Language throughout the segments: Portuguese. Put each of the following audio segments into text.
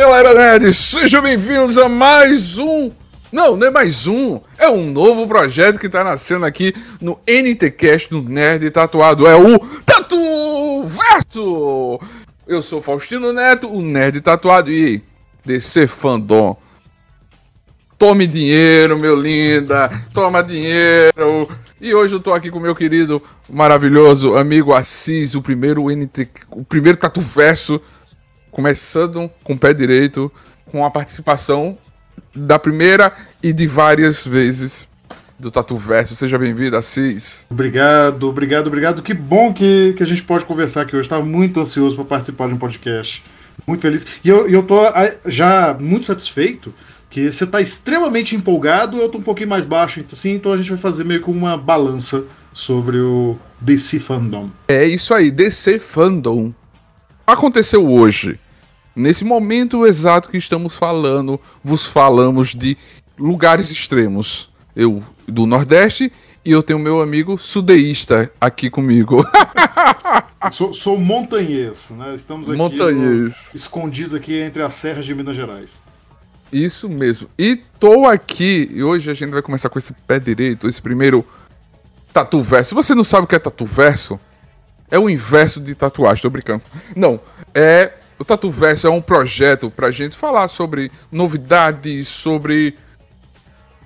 Galera nerd, sejam bem-vindos a mais um. Não, não é mais um, é um novo projeto que tá nascendo aqui no NTCast do Nerd Tatuado. É o Tatu Verso! Eu sou Faustino Neto, o Nerd Tatuado, e DC Fandom. Tome dinheiro, meu linda, toma dinheiro. E hoje eu tô aqui com meu querido, maravilhoso amigo Assis, o primeiro NT, o primeiro Tatu Verso começando com o pé direito, com a participação da primeira e de várias vezes do Tatu Verso. Seja bem-vindo, Assis. Obrigado, obrigado, obrigado. Que bom que, que a gente pode conversar aqui hoje. Estava muito ansioso para participar de um podcast. Muito feliz. E eu, eu tô ah, já muito satisfeito que você está extremamente empolgado, eu estou um pouquinho mais baixo, assim, então a gente vai fazer meio que uma balança sobre o DC Fandom. É isso aí, DC Fandom. Aconteceu hoje. Nesse momento exato que estamos falando, vos falamos de lugares extremos. Eu do Nordeste e eu tenho meu amigo sudeísta aqui comigo. sou, sou montanhês, né? Estamos aqui montanhês. No, escondidos aqui entre as serras de Minas Gerais. Isso mesmo. E tô aqui, e hoje a gente vai começar com esse pé direito, esse primeiro tatu verso. Você não sabe o que é tatu verso, é o inverso de tatuagem, tô brincando. Não, é o Tatu Verso é um projeto pra gente falar sobre novidades, sobre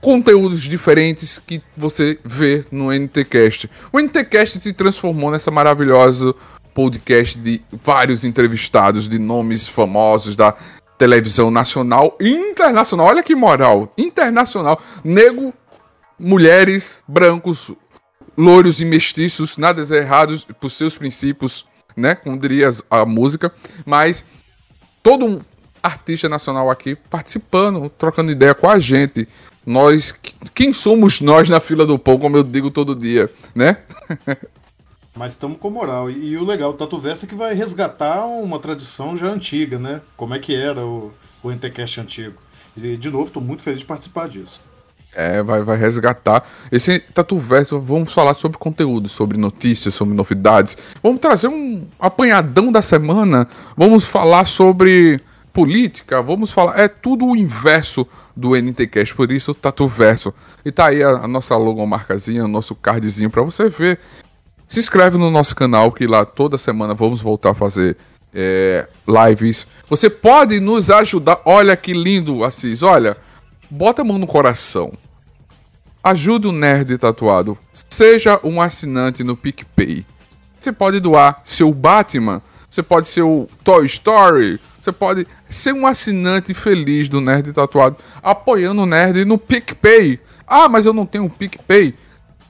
conteúdos diferentes que você vê no NTcast. O NTcast se transformou nessa maravilhosa podcast de vários entrevistados de nomes famosos da televisão nacional e internacional. Olha que moral, internacional. Nego, mulheres, brancos, louros e mestiços, nada errados por seus princípios né? Como diria a música, mas todo um artista nacional aqui participando, trocando ideia com a gente. Nós, quem somos nós na fila do pão, como eu digo todo dia, né? Mas estamos com moral. E, o legal do Tatu Verso é que vai resgatar uma tradição já antiga, né? Como é que era o, o Entecast antigo. E, de novo, estou muito feliz de participar disso. É, vai, vai resgatar. Esse Tatu Verso, vamos falar sobre conteúdo, sobre notícias, sobre novidades. Vamos trazer um apanhadão da semana. Vamos falar sobre política. Vamos falar. É tudo o inverso do NTCast, por isso Tatu Verso. E tá aí a, a nossa logomarcazinha, o nosso cardzinho para você ver. Se inscreve no nosso canal, que lá toda semana vamos voltar a fazer é, lives. Você pode nos ajudar. Olha que lindo, Assis. Olha bota a mão no coração. Ajude o nerd tatuado. Seja um assinante no PicPay. Você pode doar seu Batman. Você pode ser o Toy Story. Você pode ser um assinante feliz do Nerd Tatuado, apoiando o Nerd no PicPay. Ah, mas eu não tenho um PicPay.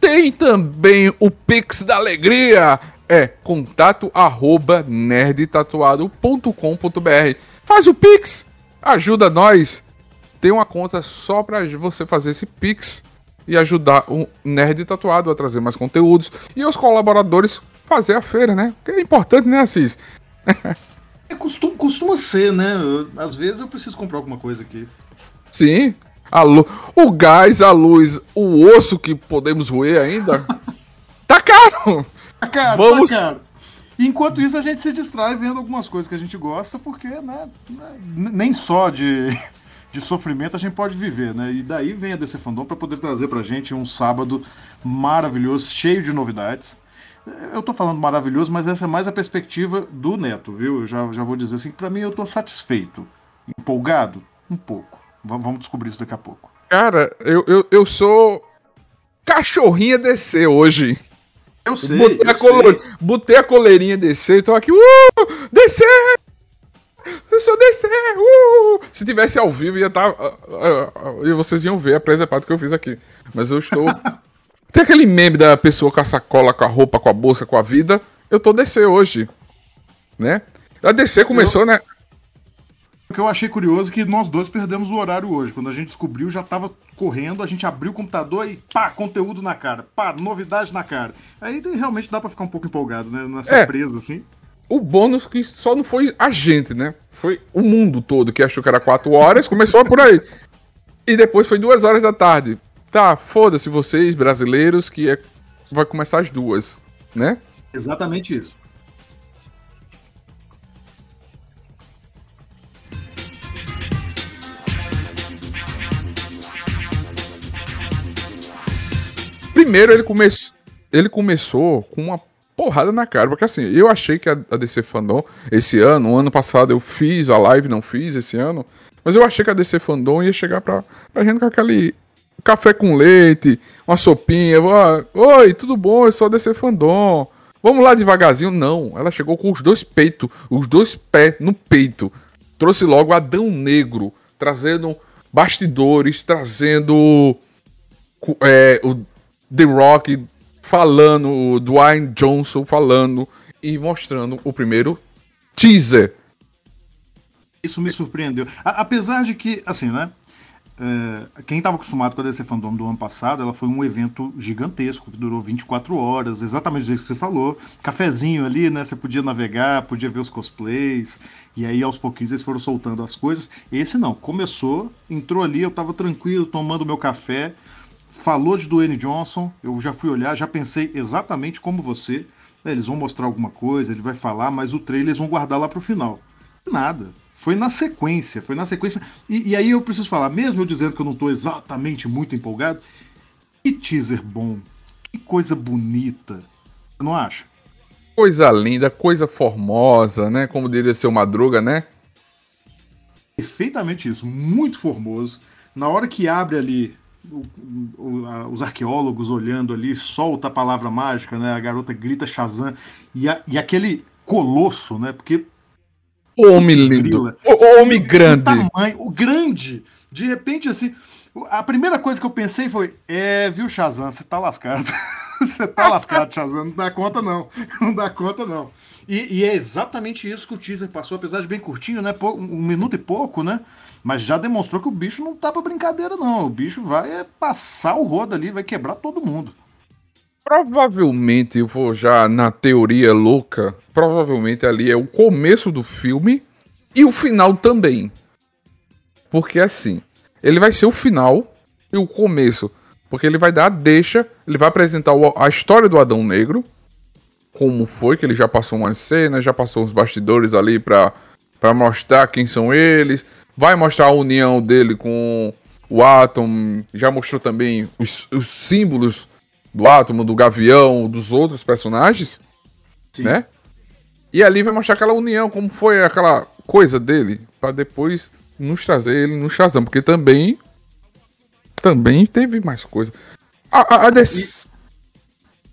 Tem também o Pix da Alegria. É contato arroba nerdtatuado.com.br. Faz o Pix, ajuda nós tem uma conta só para você fazer esse Pix e ajudar o Nerd Tatuado a trazer mais conteúdos e os colaboradores fazer a feira, né? Que é importante, né, Assis? é, costuma, costuma ser, né? Às vezes eu preciso comprar alguma coisa aqui. Sim. A lu... O gás, a luz, o osso que podemos roer ainda. tá caro! Tá caro, tá Vamos... tá caro. Enquanto isso, a gente se distrai vendo algumas coisas que a gente gosta, porque né, né nem só de de sofrimento a gente pode viver, né? E daí vem a DC Fandom para poder trazer pra gente um sábado maravilhoso, cheio de novidades. Eu tô falando maravilhoso, mas essa é mais a perspectiva do Neto, viu? Eu já, já vou dizer assim, para mim eu tô satisfeito. Empolgado? Um pouco. Vamos descobrir isso daqui a pouco. Cara, eu, eu, eu sou cachorrinha DC hoje. Eu sei. Botei, eu a, colo... Botei a coleirinha DC e tô aqui. Uh! DC! Eu sou DC! Uh! Se tivesse ao vivo, ia estar. Tá, uh, uh, e vocês iam ver a presepada que eu fiz aqui. Mas eu estou. Tem aquele meme da pessoa com a sacola, com a roupa, com a bolsa, com a vida. Eu tô DC hoje. Né? A DC começou, eu... né? O que eu achei curioso é que nós dois perdemos o horário hoje. Quando a gente descobriu, já tava correndo, a gente abriu o computador e pá, conteúdo na cara, pá, novidade na cara. Aí realmente dá para ficar um pouco empolgado, né? Na surpresa, é. assim o bônus que só não foi a gente, né? Foi o mundo todo que achou que era 4 horas, começou por aí. E depois foi 2 horas da tarde. Tá, foda-se vocês, brasileiros, que é... vai começar às duas, né? Exatamente isso. Primeiro ele começou. Ele começou com uma porrada na cara, porque assim, eu achei que a, DC Fandom esse ano, o ano passado eu fiz a live, não fiz esse ano, mas eu achei que a DC Fandom ia chegar pra, pra gente com aquele café com leite, uma sopinha, oi, tudo bom, eu sou a DC Fandom. Vamos lá devagarzinho. Não, ela chegou com os dois peitos, os dois pés no peito. Trouxe logo Adão Negro, trazendo bastidores, trazendo é, o The Rock falando, o Dwayne Johnson falando e mostrando o primeiro teaser. Isso me surpreendeu. A, apesar de que, assim, né? É, quem estava acostumado com a DC Fandom do ano passado, ela foi um evento gigantesco, que durou 24 horas, exatamente o jeito que você falou. Cafezinho ali, né? Você podia navegar, podia ver os cosplays, e aí aos pouquinhos eles foram soltando as coisas. Esse não, começou, entrou ali, eu estava tranquilo, tomando meu café, falou de Dwayne Johnson, eu já fui olhar, já pensei exatamente como você. É, eles vão mostrar alguma coisa, ele vai falar, mas o trailer eles vão guardar lá pro final. Nada. Foi na sequência, foi na sequência. E, e aí eu preciso falar, mesmo eu dizendo que eu não estou exatamente muito empolgado, que teaser bom, que coisa bonita. Você não acha? Coisa linda, coisa formosa, né? Como diria seu Madruga, né? Perfeitamente isso, muito formoso. Na hora que abre ali o, o, a, os arqueólogos olhando ali, solta a palavra mágica, né? A garota grita Shazam e, a, e aquele colosso, né? Porque o homem lindo, o homem grande, o tamanho, o grande. De repente assim, a primeira coisa que eu pensei foi: é, viu Shazam, você tá lascado. você tá lascado, Shazam, não dá conta não, não dá conta não. E, e, é exatamente isso que o teaser passou, apesar de bem curtinho, né? Um minuto e pouco, né? Mas já demonstrou que o bicho não tá pra brincadeira, não. O bicho vai é, passar o rodo ali, vai quebrar todo mundo. Provavelmente, eu vou já na teoria louca, provavelmente ali é o começo do filme e o final também. Porque assim, ele vai ser o final e o começo. Porque ele vai dar a deixa, ele vai apresentar a história do Adão Negro, como foi, que ele já passou umas cenas, já passou uns bastidores ali pra, pra mostrar quem são eles, vai mostrar a união dele com o Atom, já mostrou também os, os símbolos do Átomo, do Gavião, dos outros personagens, Sim. né? E ali vai mostrar aquela união, como foi aquela coisa dele, para depois nos trazer ele no Shazam, porque também também teve mais coisa. A, a, a DC...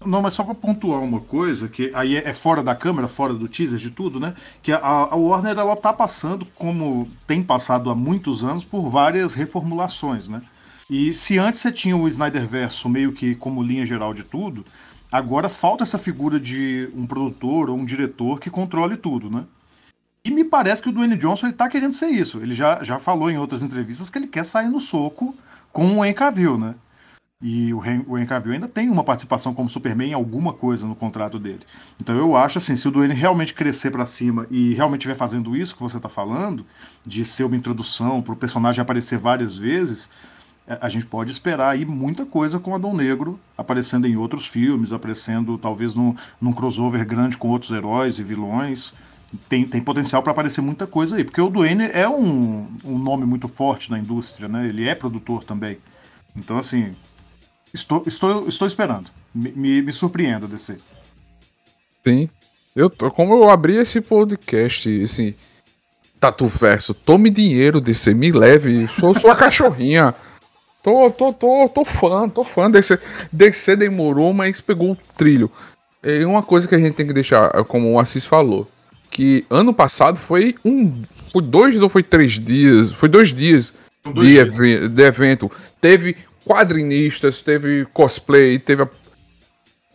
Não, mas só para pontuar uma coisa, que aí é, é fora da câmera, fora do teaser, de tudo, né? Que a, a Warner ela tá passando, como tem passado há muitos anos, por várias reformulações, né? E se antes você tinha o Snyder Verso meio que como linha geral de tudo, agora falta essa figura de um produtor ou um diretor que controle tudo, né? E me parece que o Dwayne Johnson ele tá querendo ser isso. Ele já, já falou em outras entrevistas que ele quer sair no soco com o Henry Cavill, né? E o Henry Cavill ainda tem uma participação como Superman em alguma coisa no contrato dele. Então eu acho assim, se o Duane realmente crescer para cima e realmente estiver fazendo isso que você está falando, de ser uma introdução para o personagem aparecer várias vezes, é, a gente pode esperar aí muita coisa com Adão Negro aparecendo em outros filmes, aparecendo talvez num, num crossover grande com outros heróis e vilões. Tem, tem potencial para aparecer muita coisa aí, porque o Duane é um, um nome muito forte na indústria, né? Ele é produtor também. Então, assim, Estou, estou, estou esperando. Me, me, me surpreenda, DC. Sim. Eu, como eu abri esse podcast, assim. Tatu Verso, tome dinheiro, DC, me leve. Sou sua cachorrinha. Tô, tô, tô, tô fã, tô fã. DC, DC demorou, mas pegou o trilho. É uma coisa que a gente tem que deixar, como o Assis falou, que ano passado foi um. Foi dois ou foi três dias? Foi dois dias, de, dias. Ev de evento. Teve quadrinistas, teve cosplay, teve. A...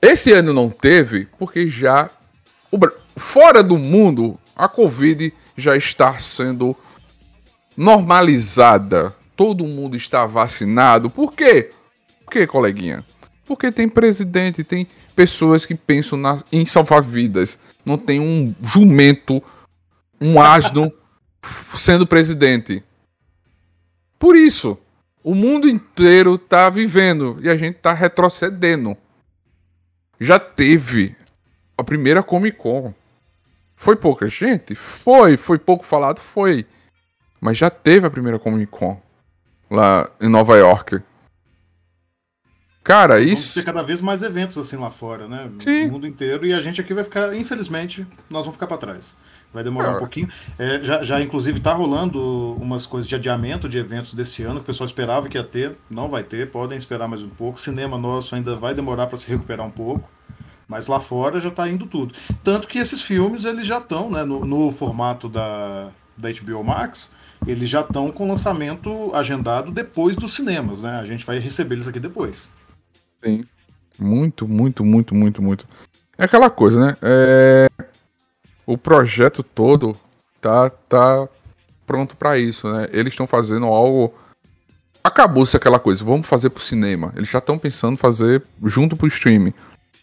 Esse ano não teve, porque já. Fora do mundo, a Covid já está sendo normalizada. Todo mundo está vacinado. Por quê? Por quê, coleguinha? Porque tem presidente, tem pessoas que pensam na... em salvar vidas. Não tem um jumento, um asno sendo presidente. Por isso, o mundo inteiro tá vivendo e a gente tá retrocedendo. Já teve a primeira Comic Con. Foi pouca gente? Foi. Foi pouco falado? Foi. Mas já teve a primeira Comic Con lá em Nova York. Cara, isso. Vamos ter cada vez mais eventos assim lá fora, né? Sim. No mundo inteiro. E a gente aqui vai ficar, infelizmente, nós vamos ficar para trás. Vai demorar é. um pouquinho. É, já, já, inclusive, tá rolando umas coisas de adiamento de eventos desse ano, que o pessoal esperava que ia ter. Não vai ter, podem esperar mais um pouco. Cinema nosso ainda vai demorar para se recuperar um pouco. Mas lá fora já está indo tudo. Tanto que esses filmes eles já estão né, no, no formato da, da HBO Max eles já estão com lançamento agendado depois dos cinemas, né? A gente vai receber eles aqui depois. Sim. Muito, muito, muito, muito, muito. É aquela coisa, né? É... O projeto todo tá, tá pronto para isso, né? Eles estão fazendo algo. Acabou-se aquela coisa, vamos fazer pro cinema. Eles já estão pensando fazer junto pro streaming.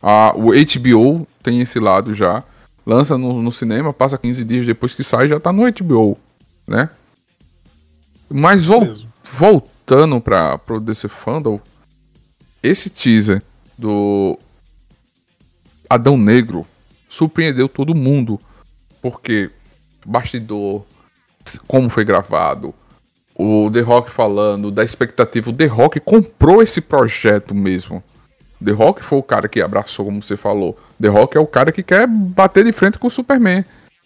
A, o HBO tem esse lado já. Lança no, no, cinema, passa 15 dias depois que sai, já tá no HBO, né? Mas vol voltando para pro DC Fandom, esse teaser do Adão Negro surpreendeu todo mundo. Porque bastidor, como foi gravado, o The Rock falando da expectativa, o The Rock comprou esse projeto mesmo. The Rock foi o cara que abraçou, como você falou. The Rock é o cara que quer bater de frente com o Superman.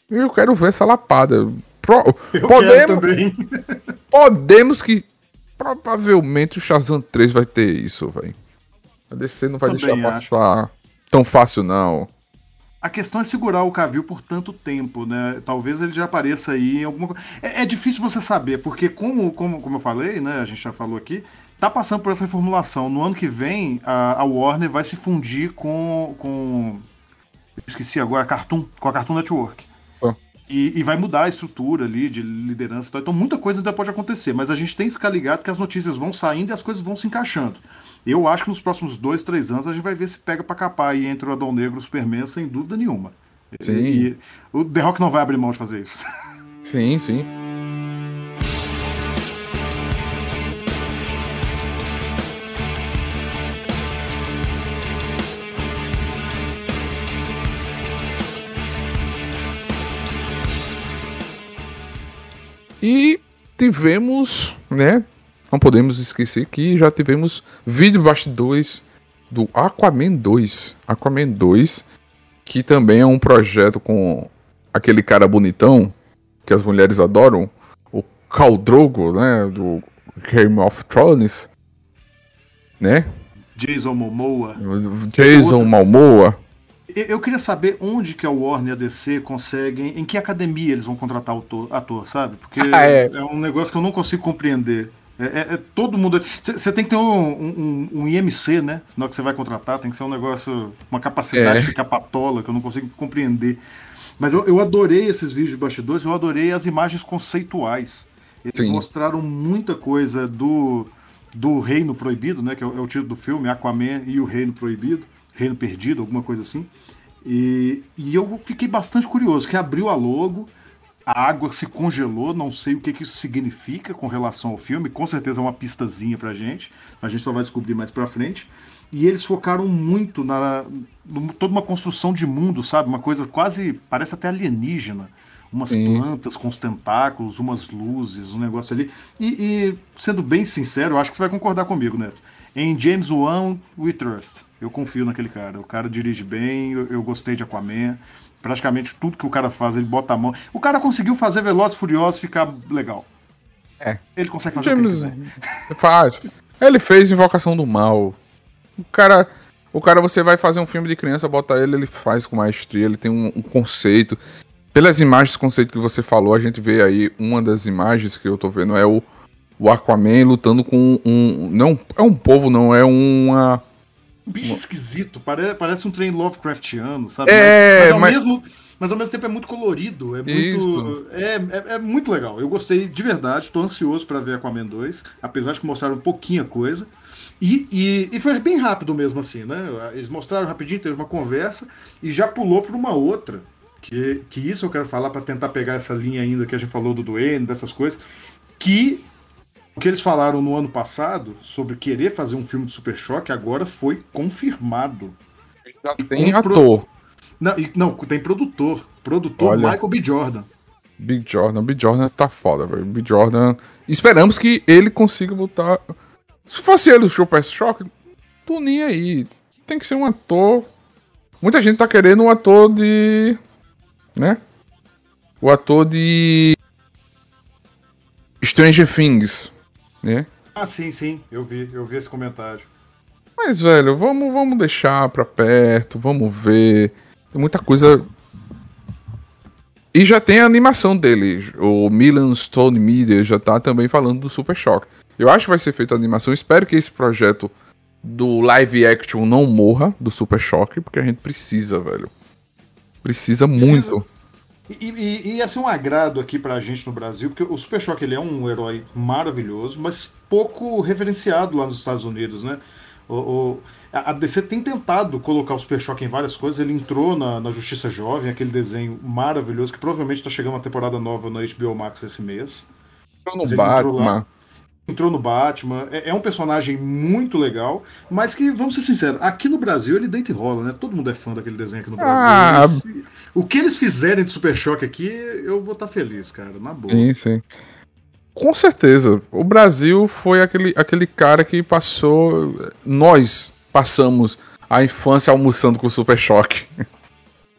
Eu quero ver essa lapada. Pro, podemos, podemos que provavelmente o Shazam 3 vai ter isso, velho. A DC não vai Também deixar acho. passar tão fácil, não. A questão é segurar o Cavill por tanto tempo, né? Talvez ele já apareça aí em alguma. É, é, difícil você saber, porque como, como, como eu falei, né? A gente já falou aqui, tá passando por essa reformulação. No ano que vem, a, a Warner vai se fundir com. com esqueci agora, a Cartoon, com a Cartoon Network. E, e, vai mudar a estrutura ali de liderança e tal. Então muita coisa ainda pode acontecer, mas a gente tem que ficar ligado que as notícias vão saindo e as coisas vão se encaixando. Eu acho que nos próximos dois, três anos a gente vai ver se pega para capar aí entre o Adão Negro e o Superman, sem dúvida nenhuma. Sim. E, o The Rock não vai abrir mão de fazer isso. Sim, sim. E tivemos, né? Não podemos esquecer que já tivemos vídeo bastidores do Aquaman 2. Aquaman 2, que também é um projeto com aquele cara bonitão que as mulheres adoram, o Khal Drogo, né, do Game of Thrones, né? Jason Momoa. Jason Momoa. Eu queria saber onde que a Warner e a DC conseguem, em que academia eles vão contratar o ator, sabe? Porque ah, é. é. um negócio que eu não consigo compreender. É, é, é todo mundo. Você tem que ter um, um, um, IMC, né? Senão que você vai contratar, tem que ser um negócio, uma capacidade é. de capatola que eu não consigo compreender. Mas eu, eu adorei esses vídeos de bastidores, eu adorei as imagens conceituais. Eles Sim. mostraram muita coisa do, do Reino Proibido, né? Que é o, é o título do filme, Aquaman e o Reino Proibido. Reino Perdido, alguma coisa assim. E, e eu fiquei bastante curioso, que abriu a logo, a água se congelou, não sei o que, que isso significa com relação ao filme, com certeza é uma pistazinha pra gente, a gente só vai descobrir mais pra frente. E eles focaram muito na no, toda uma construção de mundo, sabe? Uma coisa quase, parece até alienígena. Umas Sim. plantas com os tentáculos, umas luzes, um negócio ali. E, e, sendo bem sincero, eu acho que você vai concordar comigo, Neto. Em James Wan We Trust. Eu confio naquele cara. O cara dirige bem, eu, eu, gostei de Aquaman. Praticamente tudo que o cara faz, ele bota a mão. O cara conseguiu fazer Velozes Furiosos ficar legal. É. Ele consegue fazer James... o que Faz. Ele fez Invocação do Mal. O cara. O cara, você vai fazer um filme de criança, bota ele, ele faz com maestria, ele tem um, um conceito. Pelas imagens, conceito que você falou, a gente vê aí, uma das imagens que eu tô vendo é o, o Aquaman lutando com um. Não é um povo, não, é uma um bicho esquisito, parece, parece um trem Lovecraftiano, sabe? É, mas, mas, ao mas... Mesmo, mas ao mesmo tempo é muito colorido, é muito, é, é, é, muito legal. Eu gostei de verdade, estou ansioso para ver Aquaman 2, apesar de que mostraram um pouquinho a coisa. E, e, e, foi bem rápido mesmo assim, né? Eles mostraram rapidinho, teve uma conversa e já pulou para uma outra. Que, que isso eu quero falar para tentar pegar essa linha ainda que a gente falou do Duane, dessas coisas. Que o que eles falaram no ano passado sobre querer fazer um filme de Super Choque agora foi confirmado. Já tem ator. Pro... Não, não, tem produtor. Produtor Olha, Michael B. Jordan. Big Jordan, Big Jordan tá foda, velho. Big Jordan. Esperamos que ele consiga voltar. Se fosse ele o Super Choque, tô nem aí. Tem que ser um ator. Muita gente tá querendo um ator de. Né? O ator de. Stranger Things, né? Ah, sim, sim. Eu vi, eu vi esse comentário. Mas, velho, vamos, vamos deixar pra perto, vamos ver. Tem muita coisa. E já tem a animação dele. O Milan Stone Media já tá também falando do Super Shock. Eu acho que vai ser feita a animação. Espero que esse projeto do live action não morra do Super Shock, porque a gente precisa, velho. Precisa, precisa. muito. E, e, e ia ser um agrado aqui pra gente no Brasil, porque o Super Shock ele é um herói maravilhoso, mas pouco referenciado lá nos Estados Unidos, né? O, o, a DC tem tentado colocar o Super Shock em várias coisas. Ele entrou na, na Justiça Jovem, aquele desenho maravilhoso, que provavelmente está chegando uma temporada nova no HBO Max esse mês. Entrou no Batman. Entrou, lá, entrou no Batman. É, é, um personagem muito legal, mas que, vamos ser sinceros, aqui no Brasil ele deita e rola, né? Todo mundo é fã daquele desenho aqui no Brasil. Ah, eles, o que eles fizerem de Super Choque aqui, eu vou estar tá feliz, cara, na boa. Sim, sim. Com certeza. O Brasil foi aquele, aquele cara que passou. Nós passamos a infância almoçando com o Super Choque.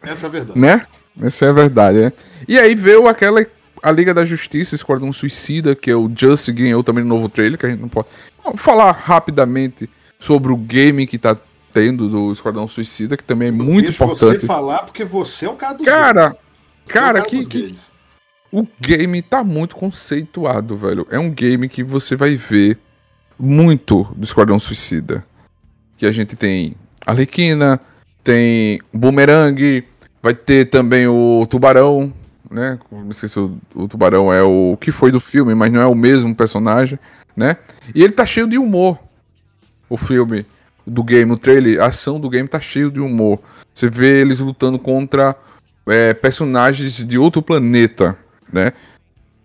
Essa é a verdade. Né? Essa é a verdade, né? E aí veio aquela. A Liga da Justiça, Esquadrão Suicida, que é o Just ganhou também no novo trailer, que a gente não pode. Vamos falar rapidamente sobre o game que tá tendo do Esquadrão Suicida, que também é muito Deixa importante. você falar, porque você é o cara dos Cara, games. cara, é que, que, o game tá muito conceituado, velho. É um game que você vai ver muito do Esquadrão Suicida. Que a gente tem Arlequina, tem Boomerang, vai ter também o Tubarão, né? Não sei se o, o, Tubarão é o que foi do filme, mas não é o mesmo personagem, né? E ele tá cheio de humor. O filme do game, o trailer, a ação do game tá cheio de humor. Você vê eles lutando contra é, personagens de outro planeta, né?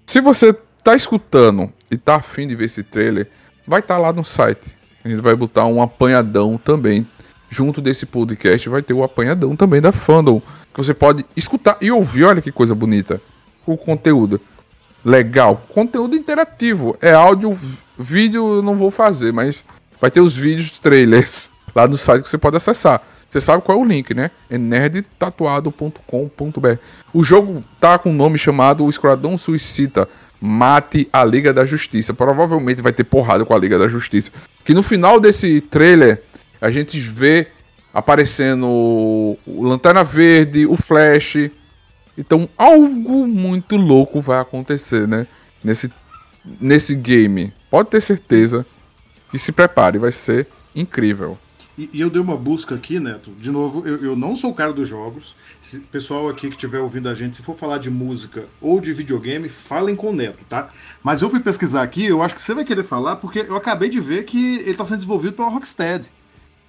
Se você tá escutando e tá afim de ver esse trailer, vai estar tá lá no site. A gente vai botar um apanhadão também. Junto desse podcast vai ter o apanhadão também da Fandom. Que você pode escutar e ouvir. Olha que coisa bonita. O conteúdo. Legal. Conteúdo interativo. É áudio, vídeo eu não vou fazer, mas vai ter os vídeos trailers lá no site que você pode acessar. Você sabe qual é o link, né? É nerdtatuado.com.br. O jogo tá com um nome chamado O Esquadrão Suicida. Mate a Liga da Justiça. Provavelmente vai ter porrada com a Liga da Justiça. Que no final desse trailer a gente vê aparecendo o Lanterna Verde, o Flash. Então algo muito louco vai acontecer, né? Nesse, nesse game. Pode ter certeza que se prepare, vai ser incrível. E, e, eu dei uma busca aqui, Neto. De novo, eu, eu não sou o cara dos jogos. Se pessoal aqui que estiver ouvindo a gente, se for falar de música ou de videogame, falem com o Neto, tá? Mas eu fui pesquisar aqui, eu acho que você vai querer falar, porque eu acabei de ver que ele está sendo desenvolvido pela Rocksteady.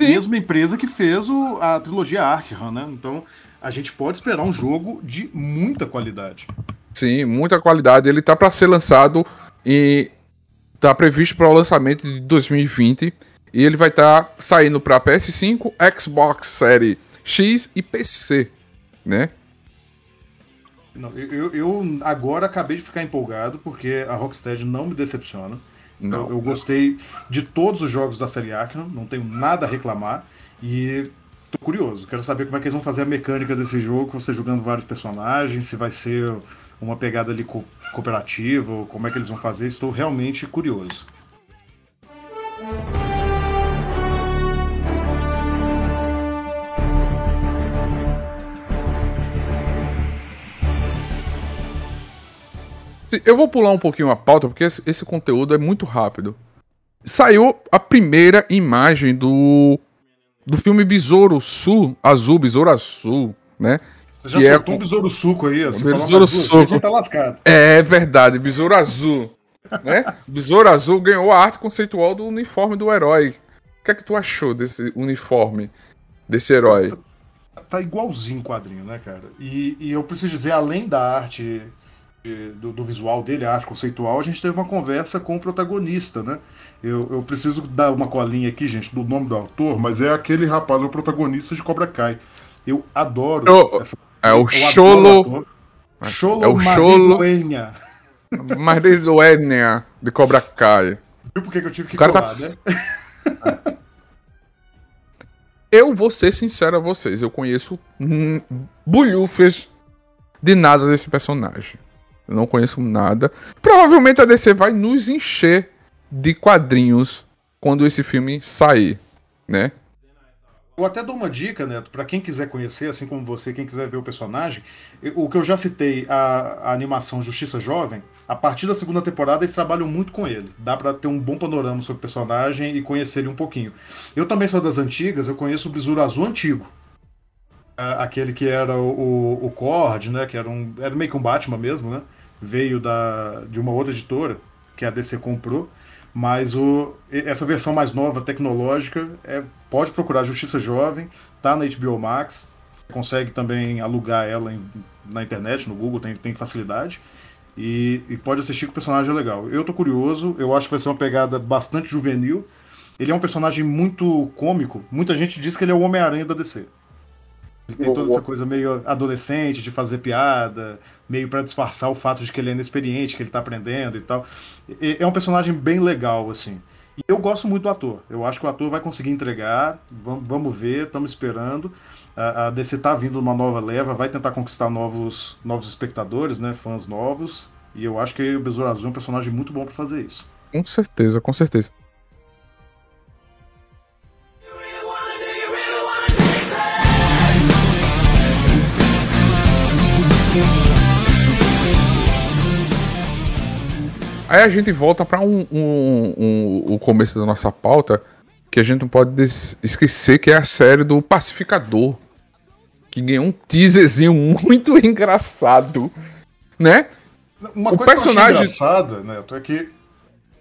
Mesma empresa que fez o, a trilogia Arkham, né? Então, a gente pode esperar um jogo de muita qualidade. Sim, muita qualidade. Ele tá para ser lançado e tá previsto para o lançamento de 2020 e ele vai estar tá saindo para PS5, Xbox Series X e PC, né? Não, eu, eu, agora acabei de ficar empolgado porque a Rocksteady não me decepciona. Não, eu, eu gostei de todos os jogos da série Arkham, não tenho nada a reclamar e tô curioso. Quero saber como é que eles vão fazer a mecânica desse jogo, você jogando vários personagens, se vai ser uma pegada ali co cooperativa, como é que eles vão fazer. Estou realmente curioso. Eu vou pular um pouquinho a pauta, porque esse, conteúdo é muito rápido. Saiu a primeira imagem do do filme Besouro Sul, Azul, Besouro Azul, né? Você já que é soltou é... um besouro suco aí. Você besouro suco. Tá lascado. É verdade, besouro azul. né? Besouro azul ganhou a arte conceitual do uniforme do herói. O que é que tu achou desse uniforme, desse herói? Tá, tá igualzinho o quadrinho, né, cara? E, e eu preciso dizer, além da arte do, do, visual dele, a arte conceitual, a gente teve uma conversa com o protagonista, né? Eu, eu preciso dar uma colinha aqui, gente, do nome do autor, mas é aquele rapaz, é o protagonista de Cobra Kai. Eu adoro essa... É o Cholo. Cholo é o Cholo. Mariduênia de Cobra Kai. Viu por que, eu tive que tá colar, tá... né? Eu vou ser sincero a vocês, eu conheço bulhufes de nada desse personagem. Eu não conheço nada. Provavelmente a DC vai nos encher de quadrinhos quando esse filme sair, né? Eu até dou uma dica, Neto, para quem quiser conhecer, assim como você, quem quiser ver o personagem. O que eu já citei, a, a, animação Justiça Jovem, a partir da segunda temporada eles trabalham muito com ele. Dá para ter um bom panorama sobre o personagem e conhecer ele um pouquinho. Eu também sou das antigas, eu conheço o Besouro Azul antigo. Aquele que era o, o, Cord, né? Que era, um, era meio que um Batman mesmo, né? Veio da, de uma outra editora que a DC comprou. Mas o, essa versão mais nova, tecnológica, é, pode procurar Justiça Jovem, tá na HBO Max, consegue também alugar ela em, na internet, no Google, tem, tem facilidade. E, e, pode assistir que o personagem é legal. Eu tô curioso, eu acho que vai ser uma pegada bastante juvenil. Ele é um personagem muito cômico. Muita gente diz que ele é o Homem-Aranha da DC. Ele tem toda essa coisa meio adolescente de fazer piada, meio para disfarçar o fato de que ele é inexperiente, que ele tá aprendendo e tal. É um personagem bem legal, assim. E eu gosto muito do ator. Eu acho que o ator vai conseguir entregar. Vamos, vamos ver, estamos esperando. A, a DC tá vindo uma nova leva, vai tentar conquistar novos, novos espectadores, né? Fãs novos. E eu acho que o Besouro Azul é um personagem muito bom para fazer isso. Com certeza, com certeza. Aí a gente volta para um, um, um, o começo da nossa pauta, que a gente não pode esquecer que é a série do Pacificador, que ganhou um teaserzinho muito engraçado, né? Uma o coisa personagem... que eu engraçada, Neto, é que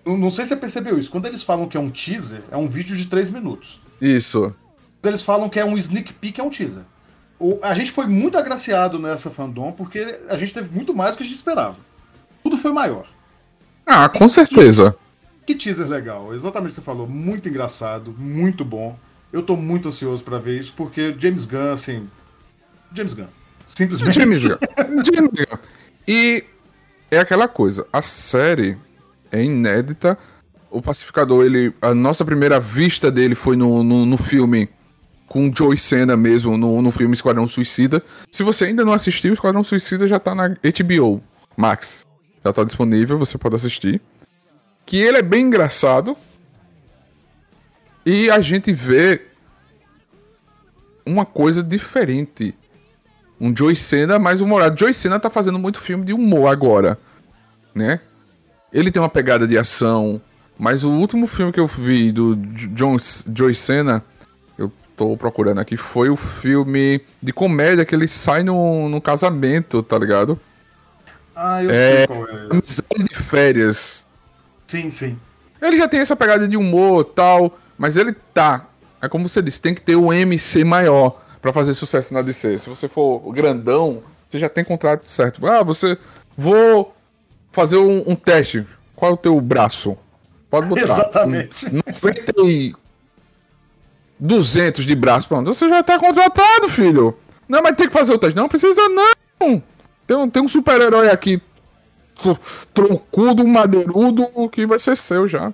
não sei se você percebeu isso. Quando eles falam que é um teaser, é um vídeo de 3 minutos. Isso. Quando eles falam que é um sneak peek, é um teaser. O, a gente foi muito agraciado nessa fandom porque a gente teve muito mais do que a gente esperava. Tudo foi maior. Ah, com certeza. Que, que teaser legal, exatamente o que você falou. Muito engraçado, muito bom. Eu tô muito ansioso para ver isso, porque James Gunn, assim. James Gunn. Simplesmente. James Gunn. James Gunn. E é aquela coisa, a série é inédita. O Pacificador, ele. A nossa primeira vista dele foi no, no, no filme com Joey Cena mesmo, no, no filme Esquadrão Suicida. Se você ainda não assistiu, Esquadrão Suicida já tá na HBO Max já tá disponível, você pode assistir. Que ele é bem engraçado. E a gente vê uma coisa diferente. Um Joey Cena mais humorado. Joey Cena tá fazendo muito filme de humor agora, né? Ele tem uma pegada de ação, mas o último filme que eu vi do Joey Cena, eu tô procurando aqui, foi o filme de comédia que ele sai no, no casamento, tá ligado? Ah, eu é, sei qual é. Amizade de férias. Sim, sim. Ele já tem essa pegada de humor tal, mas ele tá. É como você disse, tem que ter o MC maior para fazer sucesso na DC. Se você for grandão, você já tem contrato certo. Ah, você. Vou fazer um, um teste. Qual é o teu braço? Pode botar. Exatamente. Um, 90 200 de braço, pronto. Você já tá contratado, filho. Não, mas tem que fazer o teste. Não precisa, não. Tem um, tem um super-herói aqui, troncudo, madeirudo, que vai ser seu já.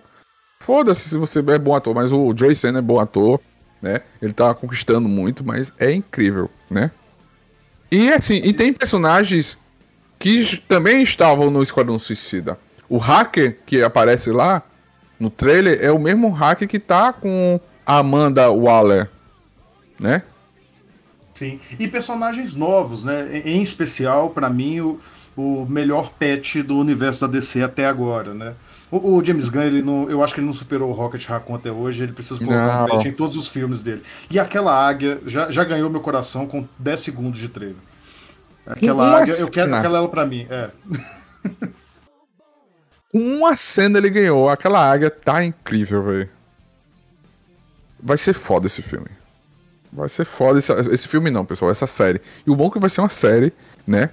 Foda-se se você é bom ator, mas o Joey Sen é bom ator, né? Ele tá conquistando muito, mas é incrível, né? E assim, e tem personagens que também estavam no Esquadrão Suicida. O hacker que aparece lá no trailer é o mesmo hacker que tá com a Amanda Waller, né? Sim. E personagens novos, né? Em especial, para mim, o, o melhor pet do universo da DC até agora, né? O, o, James Gunn, ele não, eu acho que ele não superou o Rocket Raccoon até hoje, ele precisa colocar não. um pet em todos os filmes dele. E aquela águia já, já ganhou meu coração com 10 segundos de trailer. Aquela Uma águia, eu quero aquela ela pra mim, é. Uma cena ele ganhou, aquela águia tá incrível, velho. Vai ser foda esse filme. Vai ser foda esse, esse filme não, pessoal, essa série. E o bom é que vai ser uma série, né?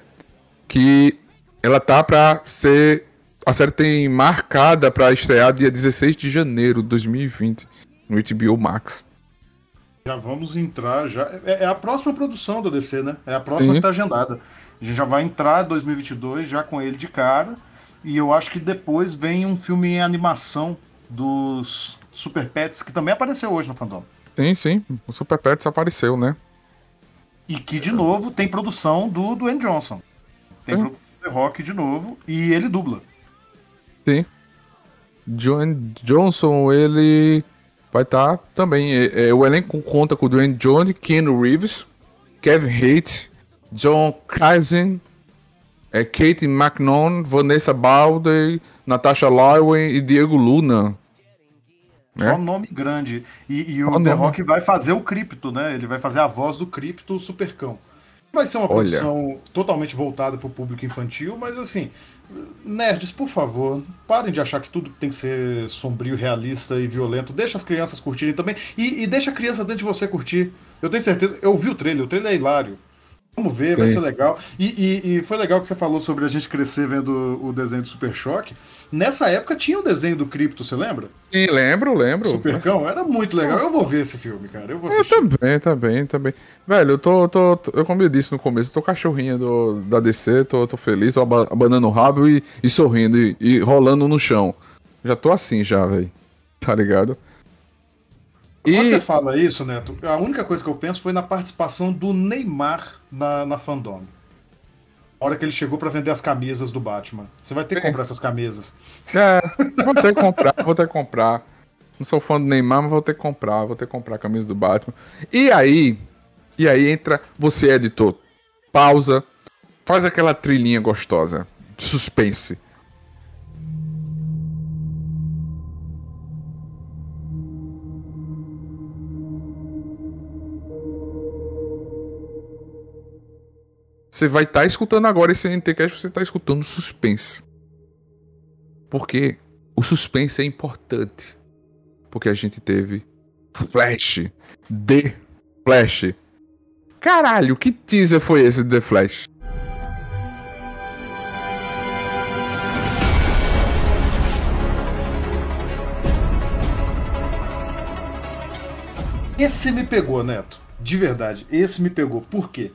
Que ela tá pra ser. A série tem marcada pra estrear dia 16 de janeiro de 2020 no HBO Max. Já vamos entrar, já. É, é a próxima produção da DC, né? É a próxima Sim. que tá agendada. A gente já vai entrar em 2022 já com ele de cara. E eu acho que depois vem um filme em animação dos Super Pets, que também apareceu hoje no Fandom. Sim, sim. O Super Pets apareceu, né? E que, de novo, tem produção do Dwayne Johnson. Tem Sim. produção do The Rock de novo. E ele dubla. Sim. Dwayne Johnson, ele vai estar também. É, é, o elenco conta com o Dwayne Johnson, Keanu Reeves, Kevin Haidt, John Krasin, é, Kate McNaughton, Vanessa Baldwin, Natasha Lywin e Diego Luna. Só É? um nome grande. E, e o Só The nome. Rock vai fazer o Cripto, né? Ele vai fazer a voz do Cripto Supercão. Vai ser uma Olha. produção totalmente voltada para o público infantil, mas assim, nerds, por favor, parem de achar que tudo tem que ser sombrio, realista e violento. Deixa as crianças curtirem também. E, e deixa a criança dentro de você curtir. Eu tenho certeza. Eu vi o trailer, o trailer é hilário. Vamos ver, vai Sim. ser legal. E, e- e foi legal que você falou sobre a gente crescer vendo o desenho do Super Choque. Nessa época tinha o desenho do Cripto, você lembra? Sim, lembro, lembro. Supercão, era muito legal. Eu vou ver esse filme, cara. Eu vou Eu assistir. também, também, também. Velho, eu tô, tô, tô- eu como eu disse no começo, eu tô cachorrinha do, da DC, tô, tô feliz, tô aba- abanando o rabo e, e sorrindo e, e rolando no chão. Já tô assim já, velho. Tá ligado? Quando E você fala isso, Neto, a única coisa que eu penso foi na participação do Neymar na, na fandom. Hora que ele chegou pra vender as camisas do Batman. Você vai ter que É. comprar essas camisas. é, vou ter que comprar, vou ter que comprar. Não sou fã do Neymar, mas vou ter que comprar, vou ter que comprar a camisa do Batman. E aí, e aí entra você, editor, pausa, faz aquela trilhinha gostosa, de suspense. Você vai estar escutando agora esse NTCast, você está escutando suspense. Porque o suspense é importante. Porque a gente teve Flash. The Flash. Caralho, que teaser foi esse de The Flash? Esse me pegou, Neto. De verdade. Esse me pegou. Por quê?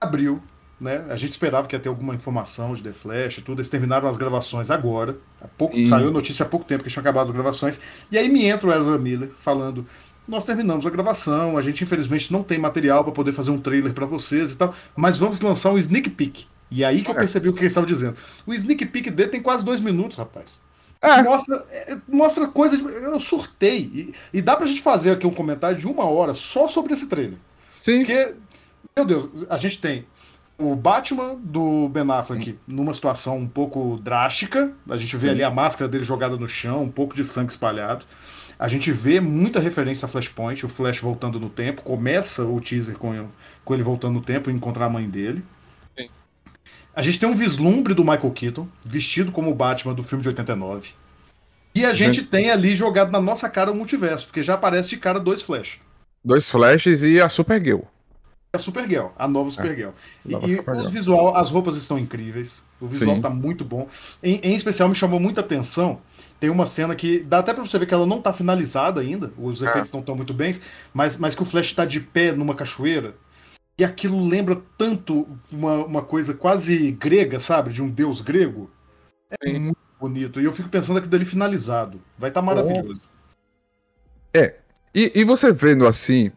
Abril, né? A gente esperava que ia ter alguma informação de The Flash e tudo. Eles terminaram as gravações agora. Há pouco, E- Saiu notícia há pouco tempo que tinham acabado as gravações. E aí me entra o Ezra Miller falando. Nós terminamos a gravação, a gente infelizmente não tem material para poder fazer um trailer para vocês e tal, mas vamos lançar um sneak peek. E aí que eu É. percebi o que ele estava dizendo. O sneak peek dele tem quase dois minutos, rapaz. É. Mostra, é, mostra coisas. Eu surtei. E, e dá pra gente fazer aqui um comentário de uma hora só sobre esse trailer. Sim. Porque, meu Deus, a gente tem o Batman do Ben Affleck numa situação um pouco drástica. A gente vê Sim. ali a máscara dele jogada no chão, um pouco de sangue espalhado. A gente vê muita referência a Flashpoint, o Flash voltando no tempo. Começa o teaser com, com ele voltando no tempo e encontrar a mãe dele. Sim. A gente tem um vislumbre do Michael Keaton, vestido como o Batman do filme de 89. E a gente tem ali jogado na nossa cara o multiverso, porque já aparece de cara dois Flash. Dois flashes e a Supergirl. A Supergirl, a nova Supergirl. E, nova e Supergirl. os visual, as roupas estão incríveis. O visual Sim. tá muito bom. Em, em especial me chamou muita atenção. Tem uma cena que dá até pra você ver que ela não tá finalizada ainda. Os É. efeitos não estão muito bens, mas, mas que o Flash tá de pé numa cachoeira. E aquilo lembra tanto uma, uma coisa quase grega, sabe? De um deus grego. É Sim. muito bonito. E eu fico pensando aquilo dele finalizado. Vai estar tá maravilhoso. E, e você vendo assim,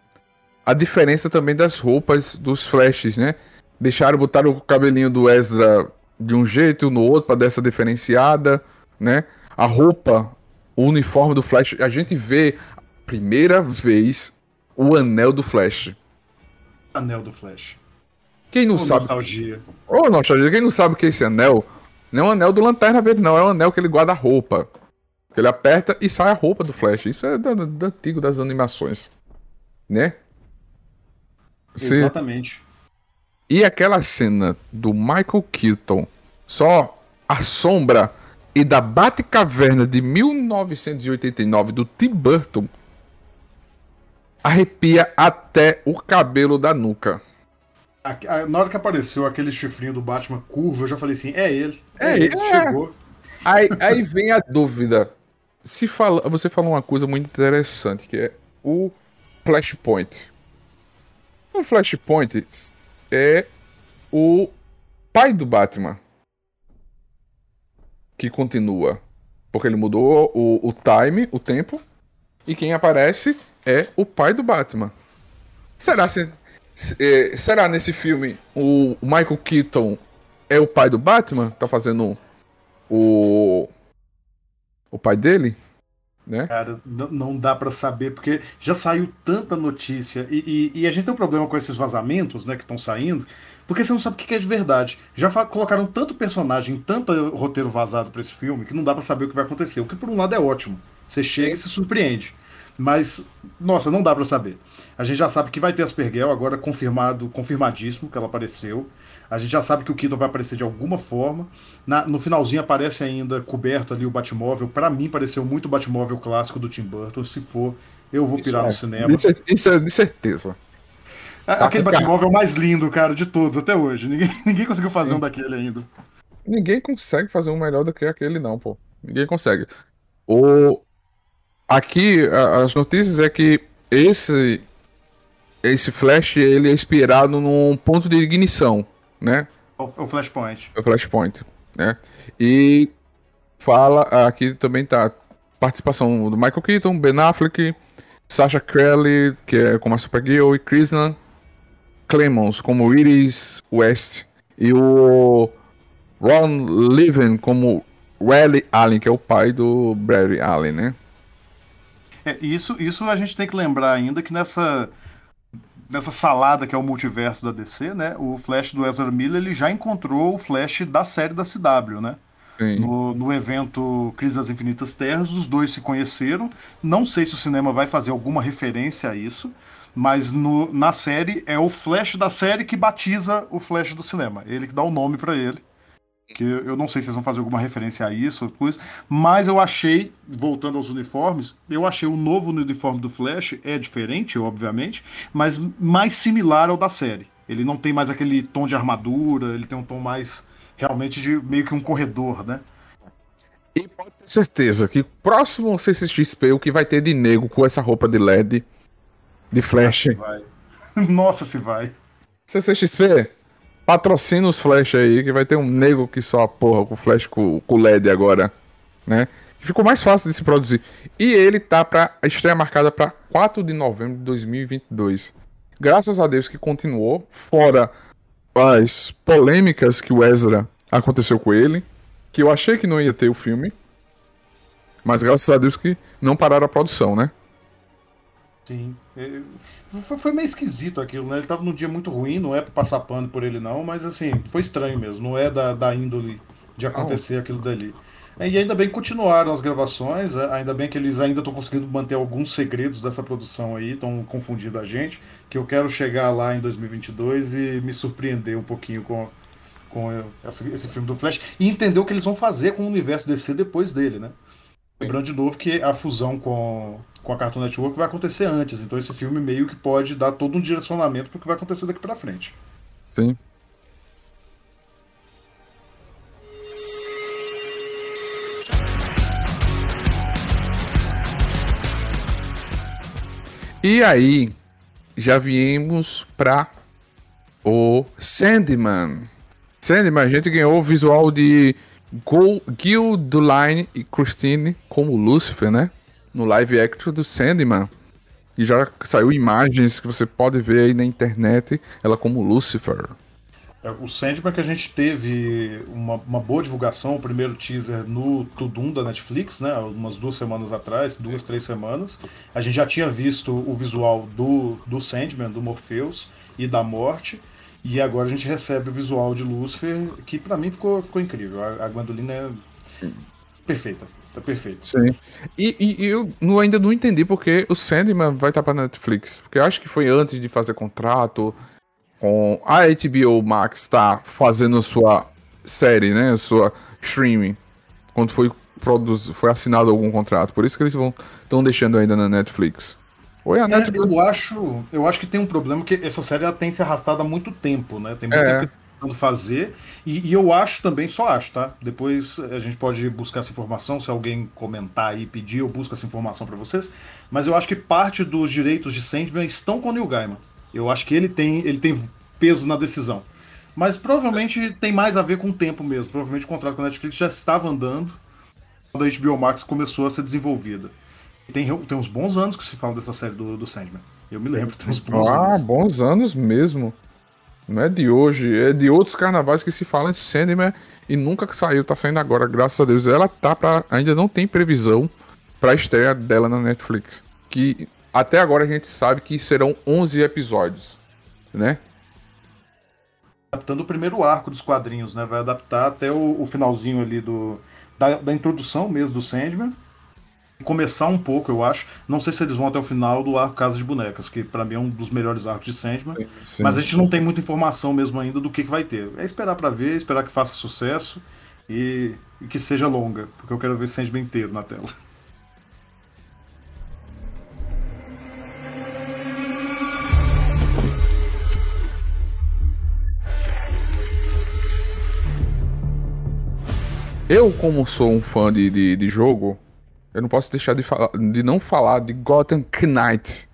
a diferença também das roupas dos flashes, né? Deixaram, botar o cabelinho do Ezra de um jeito no outro pra dar essa diferenciada, né? A roupa, o uniforme do Flash, a gente vê a primeira vez o anel do Flash. Anel do Flash. Quem não sabe. nostalgia. Ô, nostalgia, quem não sabe o que é esse anel? Não é o anel do Lanterna Verde, não. É o anel que ele guarda a roupa. Ele aperta e sai a roupa do Flash. Isso é da, da antigo das animações. Né? Você- Exatamente. E aquela cena do Michael Keaton, só a sombra e da Batcaverna de 1989 do Tim Burton, arrepia até o cabelo da nuca. Na hora que apareceu aquele chifrinho do Batman curvo, eu já falei assim: é ele. É ele, ele, é. chegou. Aí, aí vem a dúvida. Se fala, você falou uma coisa muito interessante, que é o Flashpoint. O Flashpoint é o pai do Batman. Que continua. Porque ele mudou o, o time, o tempo. E quem aparece é o pai do Batman. Será se, se é, será nesse filme o Michael Keaton é o pai do Batman? Tá fazendo o o pai dele? Né? Cara, não dá para saber, porque já saiu tanta notícia e, e, e, a gente tem um problema com esses vazamentos né, que estão saindo, porque você não sabe o que é de verdade. Já colocaram tanto personagem, tanto roteiro vazado para esse filme, que não dá para saber o que vai acontecer. O que, por um lado, é ótimo. Você chega e se surpreende. Mas, nossa, não dá para saber. A gente já sabe que vai ter Aspergel, agora confirmado, confirmadíssimo que ela apareceu. A gente já sabe que o Keaton vai aparecer de alguma forma. Na, no finalzinho aparece ainda coberto ali o Batmóvel. Para mim, pareceu muito o Batmóvel clássico do Tim Burton. Se for, eu vou pirar é, no cinema. Isso é de certeza. Tá aquele Batmóvel mais lindo, cara, de todos até hoje. Ninguém, ninguém conseguiu fazer Sim. um daquele ainda. Ninguém consegue fazer um melhor do que aquele, não, pô. Ninguém consegue. O... Aqui, as notícias é que esse esse flash ele é inspirado num ponto de ignição, né? O, flashpoint. O flashpoint, né? E fala aqui também tá participação do Michael Keaton, Ben Affleck, Sasha Crowley, que é como a Supergirl, e Krishna Clemons como Iris West e o Ron Levin como Riley Allen, que é o pai do Barry Allen, né? É, isso, isso a gente tem que lembrar ainda que nessa nessa salada que é o multiverso da DC, né? O Flash do Ezra Miller ele já encontrou o Flash da série da CW, né? No, no, evento Crise das Infinitas Terras, os dois se conheceram. Não sei se o cinema vai fazer alguma referência a isso, mas no, na série é o Flash da série que batiza o Flash do cinema. Ele que dá o nome para ele. Que eu não sei se vocês vão fazer alguma referência a isso, coisa, mas eu achei, voltando aos uniformes, eu achei o novo uniforme do Flash é diferente, obviamente, mas mais similar ao da série. Ele não tem mais aquele tom de armadura, ele tem um tom mais realmente de meio que um corredor, né? E pode ter certeza que próximo CCXP o que vai ter de nego com essa roupa de LED de Flash. Vai. Nossa, se vai. CCXP, patrocina os Flash aí, que vai ter um nego que só porra com Flash com, com LED agora, né? Ficou mais fácil de se produzir. E ele tá pra a estreia marcada para 4 de novembro de 2022. Graças a Deus que continuou, fora as polêmicas que o Ezra aconteceu com ele, que eu achei que não ia ter o filme. Mas graças a Deus que não pararam a produção, né? Sim. É, foi, meio esquisito aquilo, né? Ele tava num dia muito ruim, não é pra passar pano por ele, não, mas assim, foi estranho mesmo, não é da, da índole de acontecer aquilo dali. É, e ainda bem que continuaram as gravações, é, ainda bem que eles ainda estão conseguindo manter alguns segredos dessa produção aí, estão confundindo a gente, que eu quero chegar lá em 2022 e me surpreender um pouquinho com, com esse, esse filme do Flash e entender o que eles vão fazer com o universo DC depois dele, né? Lembrando de novo que a fusão com, com a Cartoon Network vai acontecer antes, então esse filme meio que pode dar todo um direcionamento para o que vai acontecer daqui para frente. Sim. E aí, já viemos para o Sandman. Sandman, a gente ganhou o visual de Gil Duline e Christine como Lucifer, né? No live action do Sandman. E já saiu imagens que você pode ver aí na internet, ela como Lucifer. É, o Sandman que a gente teve uma, uma boa divulgação, o primeiro teaser no Tudum da Netflix, né? Umas duas semanas atrás, duas, três semanas. A gente já tinha visto o visual do, do Sandman, do Morpheus e da Morte. E agora a gente recebe o visual de Lucifer, que para mim ficou, ficou incrível. A, a Gwendolyn é perfeita. Tá perfeito. Sim. E, e, e eu não, ainda não entendi porque o Sandman vai estar pra Netflix. Porque eu acho que foi antes de fazer contrato com a HBO Max tá fazendo sua série, né? Sua streaming. Quando foi, produz, foi assinado algum contrato. Por isso que eles vão estão deixando ainda na Netflix. Oi, a é, Eu acho, eu acho que tem um problema que essa série ela tem se arrastado há muito tempo, né? Tem muito é. tempo tentando fazer. E, e, eu acho também, só acho, tá? Depois a gente pode buscar essa informação, se alguém comentar e pedir, eu busco essa informação para vocês. Mas eu acho que parte dos direitos de Sandman estão com o Neil Gaiman. Eu acho que ele tem, ele tem peso na decisão. Mas provavelmente tem mais a ver com o tempo mesmo. Provavelmente o contrato com a Netflix já estava andando quando a HBO Max começou a ser desenvolvida. Tem, tem uns bons anos que se fala dessa série do, do Sandman. Eu me lembro, tem uns bons ah, anos. Ah, bons anos mesmo. Não é de hoje, é de outros carnavais que se fala em Sandman e nunca saiu, tá saindo agora, graças a Deus. Ela tá pra. Ainda não tem previsão pra estreia dela na Netflix. Que até agora a gente sabe que serão 11 episódios, né? Adaptando o primeiro arco dos quadrinhos, né? Vai adaptar até o, o finalzinho ali do, da, da introdução mesmo do Sandman começar um pouco, eu acho. Não sei se eles vão até o final do arco Casa de Bonecas, que para mim é um dos melhores arcos de Sandman. Sim. Mas a gente não tem muita informação mesmo ainda do que, que vai ter. É esperar para ver, esperar que faça sucesso e, e, que seja longa, porque eu quero ver Sandman inteiro na tela. Eu, como sou um fã de, de, de jogo, eu não posso deixar de, falar, de não falar de Gotham Knight,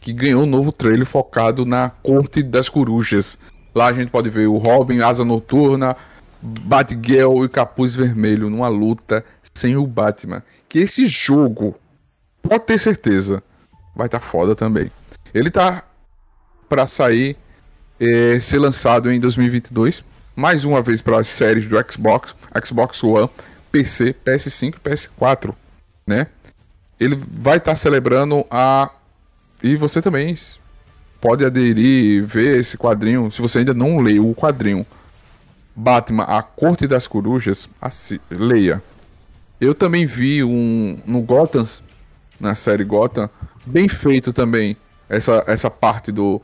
que ganhou um novo trailer focado na Corte das Corujas. Lá a gente pode ver o Robin, Asa Noturna, Batgirl e Capuz Vermelho numa luta sem o Batman. Que esse jogo, pode ter certeza, vai estar tá foda também. Ele tá para sair, é, ser lançado em 2022, mais uma vez para as séries do Xbox, Xbox One, PC, PS5 e PS4 né? Ele vai estar tá celebrando a. E você também pode aderir, ver esse quadrinho. Se você ainda não leu o quadrinho Batman, A Corte das Corujas, assim, leia. Eu também vi um no Gotham, na série Gotham, bem feito também essa, essa parte do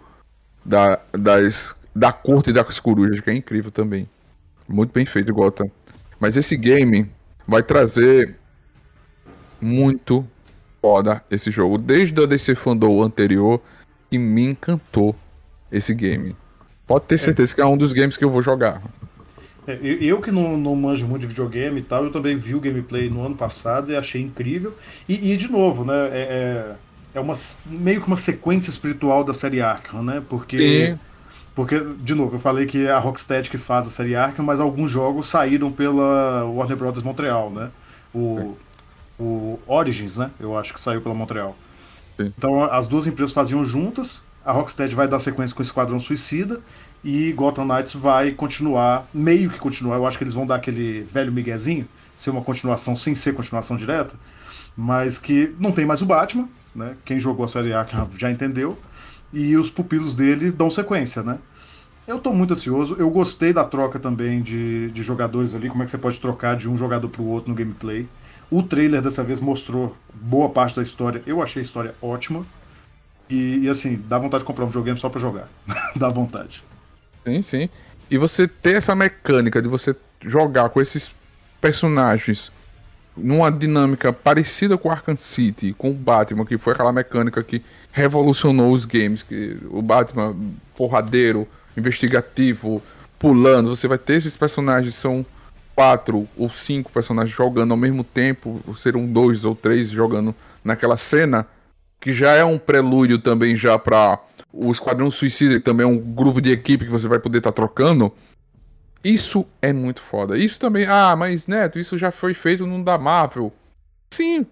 da, das, da Corte das Corujas, que é incrível também. Muito bem feito Gotham. Mas esse game vai trazer muito foda esse jogo. Desde o DC Fandom anterior, que me encantou esse game. Pode ter é. certeza é. que é um dos games que eu vou jogar. É, eu que não, não manjo muito de videogame e tal, eu também vi o gameplay no ano passado e achei incrível. E, e de novo, né? É, é, é uma, meio que uma sequência espiritual da série Arkham, né? Porque. Sim. Porque, de novo, eu falei que é a Rocksteady que faz a série Arkham, mas alguns jogos saíram pela Warner Bros. Montreal, né? O, o Origins, né? Eu acho que saiu pela Montreal. Sim. Então as duas empresas faziam juntas. A Rocksteady vai dar sequência com o Esquadrão Suicida e Gotham Knights vai continuar, meio que continuar. Eu acho que eles vão dar aquele velho miguezinho, ser uma continuação sem ser continuação direta, mas que não tem mais o Batman, né? Quem jogou a série A já entendeu. E os pupilos dele dão sequência, né? Eu tô muito ansioso. Eu gostei da troca também de, de jogadores ali, como é que você pode trocar de um jogador pro outro no gameplay. O trailer dessa vez mostrou boa parte da história. Eu achei a história ótima. E, e assim, dá vontade de comprar um videogame só para jogar. dá vontade. Sim, sim. E você ter essa mecânica de você jogar com esses personagens numa dinâmica parecida com Arkham City, com o Batman, que foi aquela mecânica que revolucionou os games, que o Batman porradeiro, investigativo, pulando, você vai ter esses personagens que são quatro ou cinco personagens jogando ao mesmo tempo, ou ser um dois ou três jogando naquela cena, que já é um prelúdio também já para o Esquadrão Suicida, que também é um grupo de equipe que você vai poder estar tá trocando. Isso é muito foda. Isso também, ah, mas Neto, isso já foi feito no da Marvel. Sim,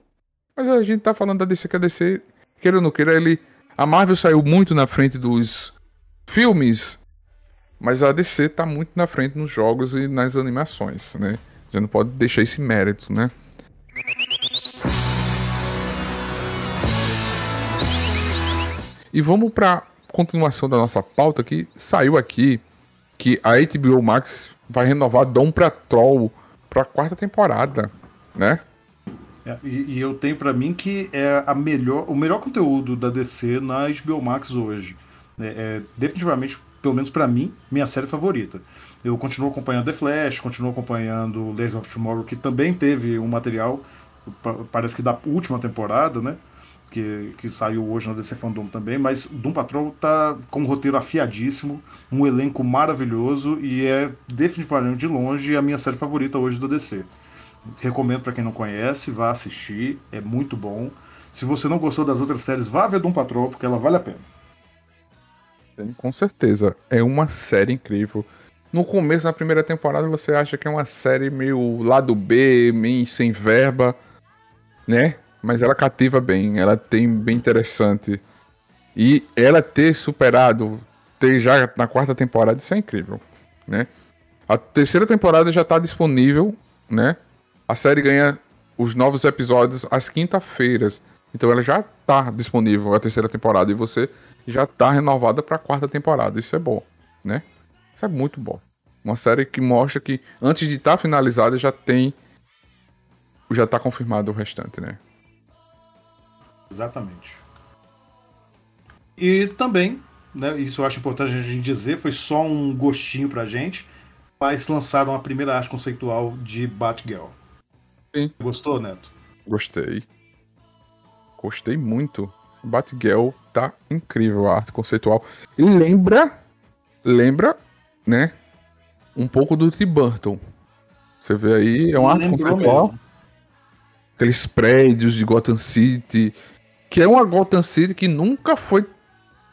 mas a gente tá falando da DC que a DC, queira ou não queira, ele a Marvel saiu muito na frente dos filmes mas a DC tá muito na frente nos jogos e nas animações, né? Já não pode deixar esse mérito, né? E vamos para continuação da nossa pauta que saiu aqui que a HBO Max vai renovar Dom pra Troll para quarta temporada, né? É, e, e, eu tenho para mim que é a melhor, o melhor conteúdo da DC na HBO Max hoje. É, é definitivamente pelo menos para mim, minha série favorita. Eu continuo acompanhando The Flash, continuo acompanhando Days of Tomorrow, que também teve um material, parece que da última temporada, né? Que, que saiu hoje na DC Fandom também, mas Doom Patrol tá com um roteiro afiadíssimo, um elenco maravilhoso e é definitivamente de longe a minha série favorita hoje da DC. Recomendo para quem não conhece, vá assistir, é muito bom. Se você não gostou das outras séries, vá ver Doom Patrol, porque ela vale a pena. Com certeza. É uma série incrível. No começo, na primeira temporada, você acha que é uma série meio lado B, meio sem verba, né? mas ela cativa bem, ela tem bem interessante. E ela ter superado, ter já na quarta temporada, isso é incrível, né? A terceira temporada já está disponível, né? A série ganha os novos episódios às quinta-feiras. Então ela já está disponível a terceira temporada e você já está renovada para a quarta temporada. Isso é bom, né? Isso é muito bom. Uma série que mostra que antes de estar tá finalizada já tem já está confirmado o restante, né? Exatamente. E também, né, isso eu acho importante a gente dizer, foi só um gostinho pra gente, mas lançaram a primeira arte conceitual de Batgirl. Sim. Gostou, Neto? Gostei. Gostei muito. Batgirl tá incrível a arte conceitual. E lembra, lembra, né, um pouco do Tim Burton. Você vê aí, é uma arte conceitual. Mesmo. Aqueles prédios de Gotham City, que é uma Gotham City que nunca foi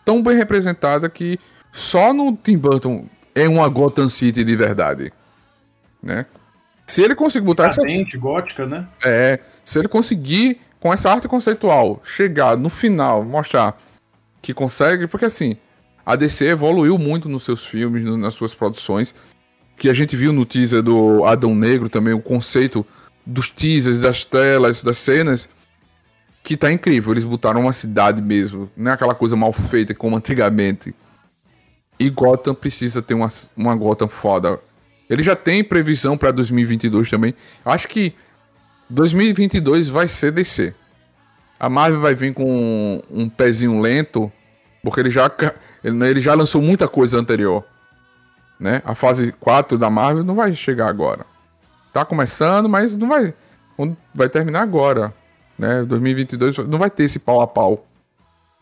tão bem representada que só no Tim Burton é uma Gotham City de verdade, né? Se ele conseguir botar essa gótica, né? É, se ele conseguir com essa arte conceitual chegar no final, mostrar que consegue, porque assim, a DC evoluiu muito nos seus filmes, no, nas suas produções, que a gente viu no teaser do Adão Negro também o conceito dos teasers, das telas, das cenas, que tá incrível. Eles botaram uma cidade mesmo, não é aquela coisa mal feita como antigamente. E Gotham precisa ter uma, uma Gotham foda. Ele já tem previsão para 2022 também. Acho que 2022 vai ser DC. A Marvel vai vir com um, um pezinho lento, porque ele já, ele, ele já lançou muita coisa anterior. Né? A fase 4 da Marvel não vai chegar agora. Tá começando, mas não vai. Vai terminar agora. Né? 2022 não vai ter esse pau a pau.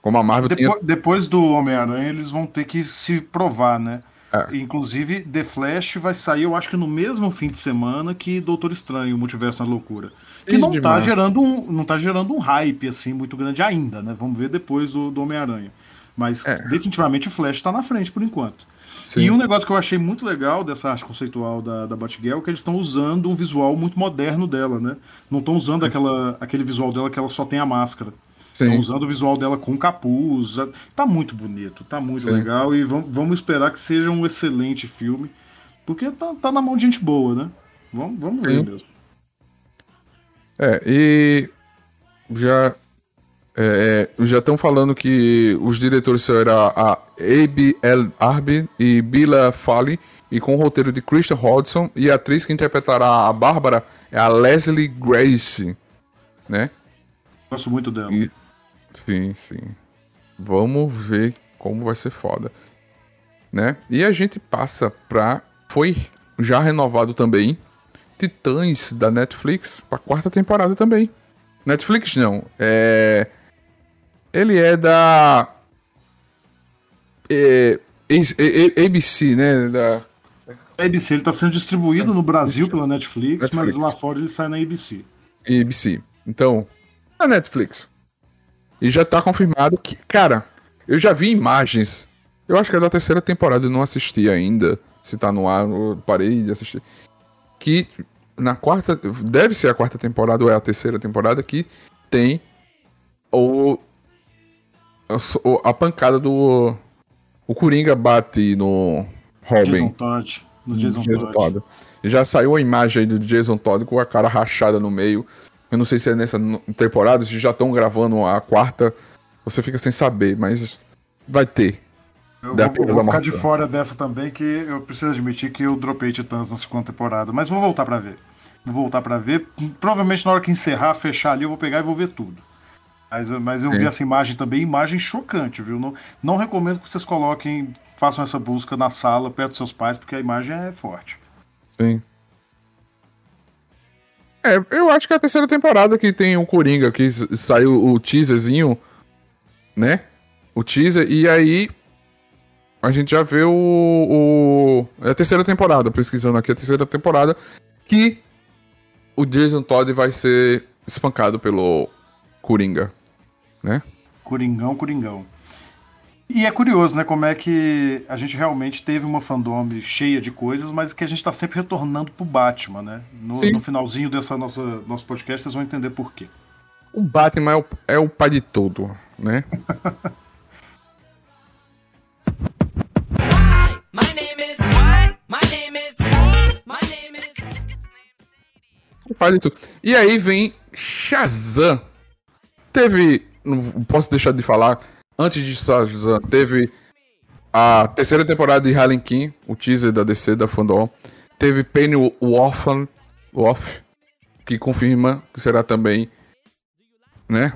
Como a Marvel depois, tinha... depois do Homem-Aranha, eles vão ter que se provar, né? É. Inclusive, The Flash vai sair, eu acho que no mesmo fim de semana que Doutor Estranho, Multiverso na Loucura. Que não tá, gerando um, não tá gerando um hype assim muito grande ainda, né? Vamos ver depois do, do Homem-Aranha. Mas é. definitivamente o Flash tá na frente por enquanto. Sim. E um negócio que eu achei muito legal dessa arte conceitual da, da Batgirl é que eles estão usando um visual muito moderno dela, né? Não estão usando aquela, aquele visual dela que ela só tem a máscara. Estão usando o visual dela com capuz. Tá muito bonito, tá muito Sim. legal. E vamos, vamos esperar que seja um excelente filme. Porque tá, tá na mão de gente boa, né? Vamos, vamos ver mesmo. É, e já é, é já estão falando que os diretores serão a A.B. L. Arby e Bila Fali, e com o roteiro de Christian Hodgson, e a atriz que interpretará a Bárbara é a Leslie Grace, né? Gosto muito dela. E, Sim, sim. Vamos ver como vai ser foda. Né? E a gente passa pra. Foi já renovado também. Titãs da Netflix pra quarta temporada também. Netflix não. É. Ele é da. É, ABC, né? Da... ABC, ele tá sendo distribuído no Brasil pela Netflix, Netflix, mas lá fora ele sai na ABC. ABC. Então, a Netflix. E já tá confirmado que. Cara, eu já vi imagens. Eu acho que é da terceira temporada, eu não assisti ainda. Se tá no ar, eu parei de assistir. Que na quarta. Deve ser a quarta temporada ou é a terceira temporada que tem o. A pancada do. O Coringa bate no Robin. Jason Todd. No Jason, Jason Todd. Todd. Já saiu a imagem aí do Jason Todd com a cara rachada no meio. Eu não sei se é nessa temporada, se já estão gravando a quarta. Você fica sem saber, mas vai ter. Eu vou, vou ficar de fora dessa também, que eu preciso admitir que eu dropei Titãs na segunda temporada. Mas vou voltar para ver. Vou voltar para ver. Provavelmente na hora que encerrar, fechar ali, eu vou pegar e vou ver tudo. Mas, mas eu Sim. vi essa imagem também, imagem chocante, viu? Não, não recomendo que vocês coloquem, façam essa busca na sala, perto dos seus pais, porque a imagem é forte. Sim. É, eu acho que é a terceira temporada que tem o Coringa, que saiu o teaserzinho, né? O teaser, e aí a gente já vê o, o. É a terceira temporada, pesquisando aqui a terceira temporada, que o Jason Todd vai ser espancado pelo Coringa, né? Coringão, Coringão. E é curioso, né, como é que a gente realmente teve uma fandom cheia de coisas, mas que a gente está sempre retornando pro Batman, né? No, no, finalzinho dessa nossa nosso podcast vocês vão entender por quê. o Batman é o, é o pai de tudo, né? O pai de tudo. E aí vem Shazam. Teve. Não posso deixar de falar. Antes de Shazam, teve a terceira temporada de Harley Quinn, o teaser da DC da Fandom. Teve Penny Woff, que confirma que será também, né?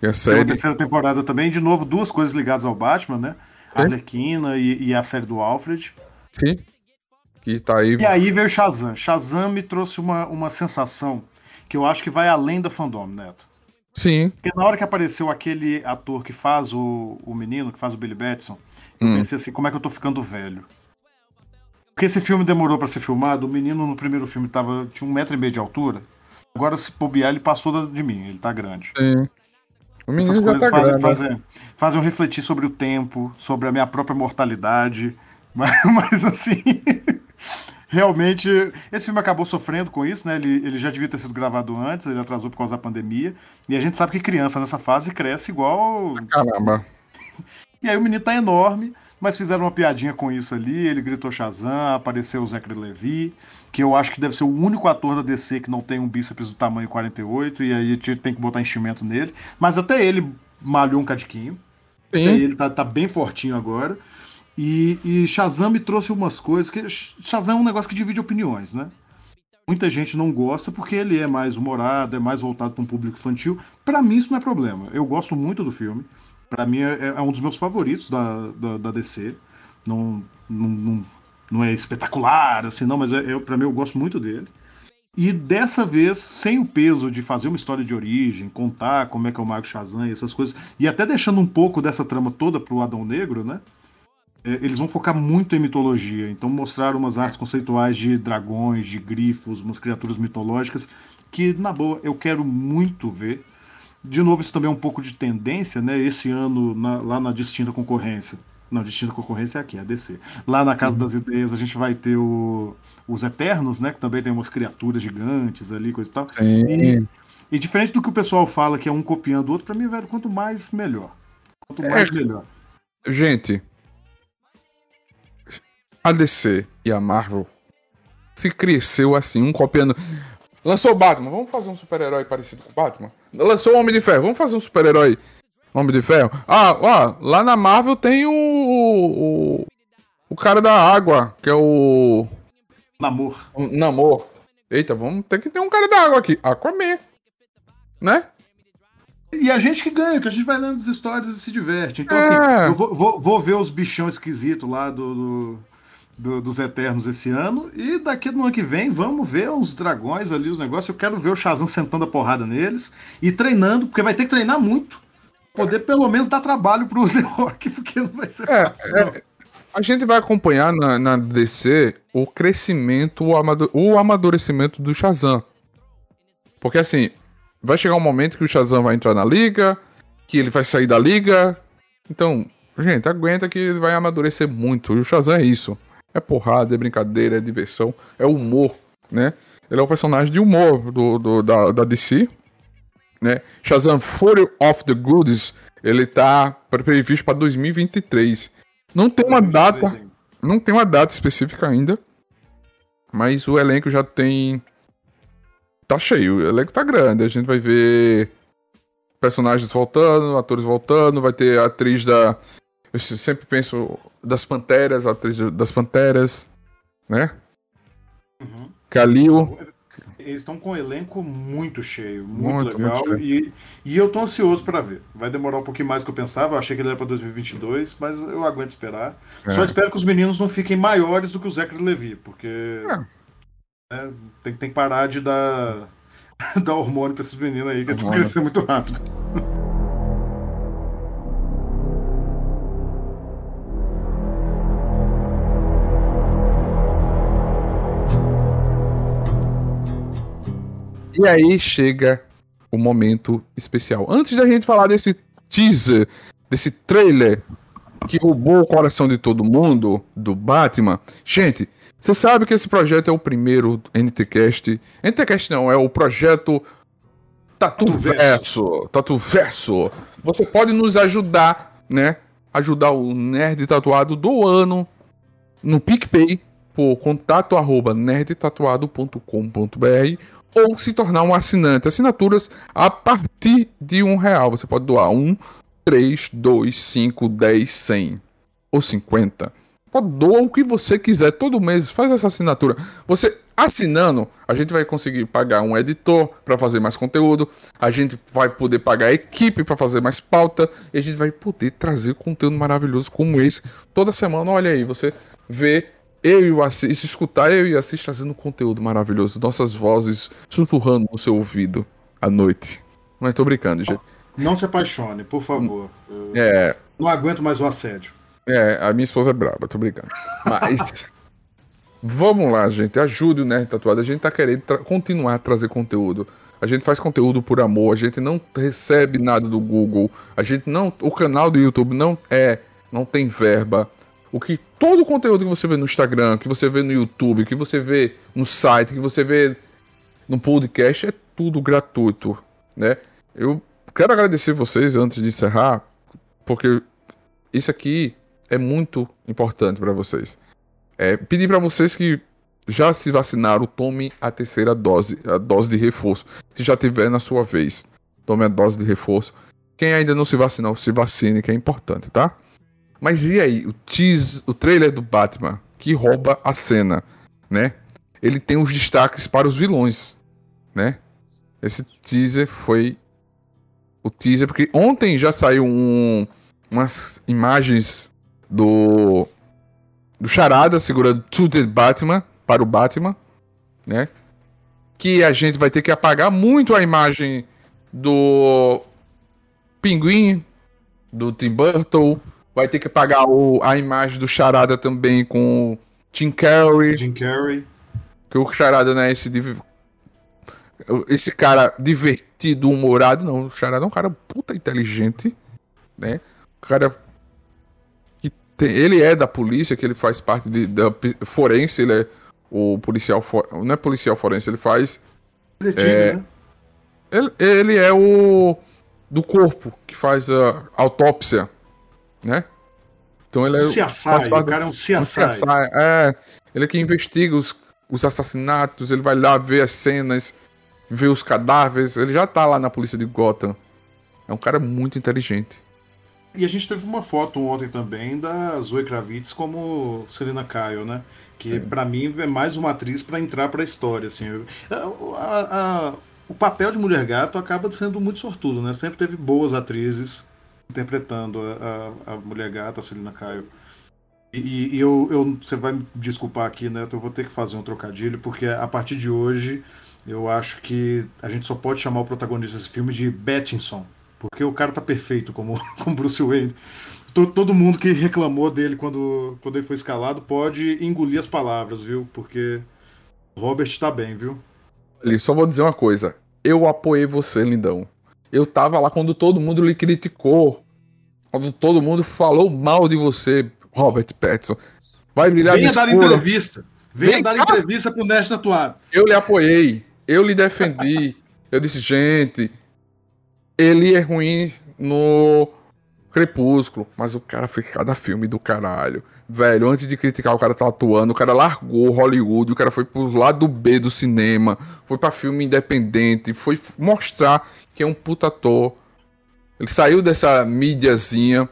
Que a série. Tem terceira temporada também, de novo, duas coisas ligadas ao Batman, né? A Arlequina e, e, a série do Alfred. Sim. Que tá aí. E aí veio Shazam. Shazam me trouxe uma, uma sensação que eu acho que vai além da fandom, Neto. Sim. Porque na hora que apareceu aquele ator que faz o, o menino, que faz o Billy Batson, eu hum. pensei assim, como é que eu tô ficando velho? Porque esse filme demorou para ser filmado, o menino no primeiro filme tava, tinha um metro e meio de altura. Agora, se bobear, ele passou de mim, ele tá grande. Sim. O menino Essas coisas tá fazem, grande. Fazem, fazem eu refletir sobre o tempo, sobre a minha própria mortalidade. Mas, mas assim. Realmente, esse filme acabou sofrendo com isso, né? Ele, ele já devia ter sido gravado antes, ele atrasou por causa da pandemia. E a gente sabe que criança nessa fase cresce igual. Caramba. E aí o menino tá enorme, mas fizeram uma piadinha com isso ali. Ele gritou Shazam, apareceu o Zachary Levi, que eu acho que deve ser o único ator da DC que não tem um bíceps do tamanho 48, e aí tem que botar enchimento nele. Mas até ele malhou um cadiquinho. Ele tá, tá bem fortinho agora. E, e Shazam me trouxe umas coisas que. Shazam é um negócio que divide opiniões, né? Muita gente não gosta porque ele é mais humorado, é mais voltado para um público infantil. Para mim, isso não é problema. Eu gosto muito do filme. Para mim, é, é, um dos meus favoritos da, da, da DC. Não, não, não, não, é espetacular, assim, não, mas é, é para mim eu gosto muito dele. E dessa vez, sem o peso de fazer uma história de origem, contar como é que é o Mago Shazam e essas coisas, e até deixando um pouco dessa trama toda pro Adão Negro, né? É, eles vão focar muito em mitologia. Então, mostrar umas artes conceituais de dragões, de grifos, umas criaturas mitológicas, que, na boa, eu quero muito ver. De novo, isso também é um pouco de tendência, né? Esse ano, na, lá na Distinta Concorrência. Não, Distinta Concorrência é aqui, é a DC. Lá na Casa das Ideias, a gente vai ter o, os Eternos, né? Que também tem umas criaturas gigantes ali, coisa e tal. Sim. E, e diferente do que o pessoal fala, que é um copiando o outro, pra mim, velho, quanto mais, melhor. Quanto mais, é... melhor. Gente, a DC e a Marvel se cresceu assim, um copiando. Lançou o Batman, vamos fazer um super-herói parecido com o Batman? Lançou o Homem de Ferro, vamos fazer um super-herói Homem de Ferro? Ah, ó, lá na Marvel tem o, o. O cara da água, que é o. Namor. O Namor. Eita, vamos ter que ter um cara da água aqui. Aquaman. Né? E a gente que ganha, que a gente vai lendo as histórias e se diverte. Então, assim, é. assim, eu vou, vou, vou, ver os bichão esquisitos lá do, do do, dos Eternos esse ano. E daqui no ano que vem, vamos ver os dragões ali, os negócios. Eu quero ver o Shazam sentando a porrada neles e treinando, porque vai ter que treinar muito. Poder pelo menos dar trabalho pro The Rock, porque não vai ser é, fácil. É, a gente vai acompanhar na, na DC o crescimento, o, amador, o amadurecimento do Shazam. Porque assim, vai chegar um momento que o Shazam vai entrar na liga, que ele vai sair da liga. Então, gente, aguenta que ele vai amadurecer muito. E o Shazam é isso. É porrada, é brincadeira, é diversão, é humor, né? Ele é o personagem de humor do, do da, da DC, né? Shazam Fury of the Goods, ele tá previsto para 2023. Não tem uma data, não tem uma data específica ainda, mas o elenco já tem tá cheio, o elenco tá grande, a gente vai ver personagens voltando, atores voltando, vai ter a atriz da eu sempre penso das Panteras, a atriz das Panteras, né? Uhum. Kalil. Eles estão com um elenco muito cheio, muito, muito legal. Muito e, e eu tô ansioso para ver. Vai demorar um pouquinho mais do que eu pensava. Eu achei que ele era para 2022, mas eu aguento esperar. É. Só espero que os meninos não fiquem maiores do que o Zachary Levi, porque é. né, tem, tem que parar de dar, dar hormônio para esses meninos aí, que eles estão crescendo muito rápido. E aí chega o momento especial. Antes da gente falar desse teaser, desse trailer que roubou o coração de todo mundo do Batman, gente, você sabe que esse projeto é o primeiro NTCast. NTCast não, é o projeto Tatu Verso. Tatu Verso. Você pode nos ajudar, né? Ajudar o Nerd Tatuado do ano no PicPay por contato arroba nerdtatuado.com.br ou se tornar um assinante. Assinaturas a partir de um real. Você pode doar um, três, dois, cinco, dez, cem ou cinquenta. Pode doar o que você quiser todo mês. Faz essa assinatura. Você assinando, a gente vai conseguir pagar um editor para fazer mais conteúdo. A gente vai poder pagar a equipe para fazer mais pauta. E a gente vai poder trazer conteúdo maravilhoso como esse toda semana. Olha aí, você vê eu e o Assis, escutar eu e o Assis trazendo conteúdo maravilhoso, nossas vozes sussurrando no seu ouvido à noite. Mas tô brincando, gente. Não se apaixone, por favor. É. Não aguento mais o assédio. É, a minha esposa é braba, tô brincando. Mas. vamos lá, gente. Ajude o Nerd Tatuado. A gente tá querendo tra continuar a trazer conteúdo. A gente faz conteúdo por amor, a gente não recebe nada do Google, a gente não. O canal do YouTube não é. não tem verba. O que todo o conteúdo que você vê no Instagram, que você vê no YouTube, que você vê no site, que você vê no podcast é tudo gratuito, né? Eu quero agradecer vocês antes de encerrar, porque isso aqui é muito importante para vocês. É, pedir para vocês que já se vacinaram, tome a terceira dose, a dose de reforço. Se já tiver na sua vez, tome a dose de reforço. Quem ainda não se vacinou, se vacine, que é importante, tá? Mas e aí, o tease, o trailer do Batman que rouba a cena, né? Ele tem os destaques para os vilões, né? Esse teaser foi o teaser porque ontem já saiu um, umas imagens do do Charada segurando To The Batman para o Batman, né? Que a gente vai ter que apagar muito a imagem do Pinguim, do Tim Burton, Vai ter que pagar o, a imagem do Charada também com Jim Carrey. Jim Carrey. Que o Charada, né, esse esse cara divertido, humorado, não, o Charada é um cara puta inteligente, né? O cara que tem, ele é da polícia, que ele faz parte de, da forense, ele é o policial, for, não é policial forense, ele faz é, né? ele, ele é o do corpo que faz a autópsia né? Então ele é. CSI, o cara é um CSI. Um CSI. É, ele é que investiga os, os assassinatos, ele vai lá ver as cenas, ver os cadáveres, ele já tá lá na polícia de Gotham. É um cara muito inteligente. E a gente teve uma foto ontem também da Zoe Kravitz como Selena Kyle, né? Que para mim é mais uma atriz para entrar para a história, assim. A, a, a, o papel de Mulher Gato acaba sendo muito sortudo, né? Sempre teve boas atrizes interpretando a, a, mulher gata, a Celina Caio. E, e eu, eu, você vai me desculpar aqui, né? Eu vou ter que fazer um trocadilho, porque a partir de hoje eu acho que a gente só pode chamar o protagonista desse filme de Bettinson, porque o cara tá perfeito como, como Bruce Wayne. Todo, todo mundo que reclamou dele quando, quando ele foi escalado pode engolir as palavras, viu? Porque Robert tá bem, viu? Ali, só vou dizer uma coisa. Eu apoiei você, lindão. Eu tava lá quando todo mundo lhe criticou. Quando todo mundo falou mal de você, Robert Pattinson. Vai brilhar Venha dar entrevista. Venha Vem dar cá. entrevista pro Nest Tatuado. Eu lhe apoiei. Eu lhe defendi. eu disse, gente, ele é ruim no Crepúsculo, mas o cara fez cada filme do caralho. Velho, antes de criticar o cara tá atuando, o cara largou Hollywood, o cara foi pro lado B do cinema, foi para filme independente, foi mostrar que é um puta ator. Ele saiu dessa mídiazinha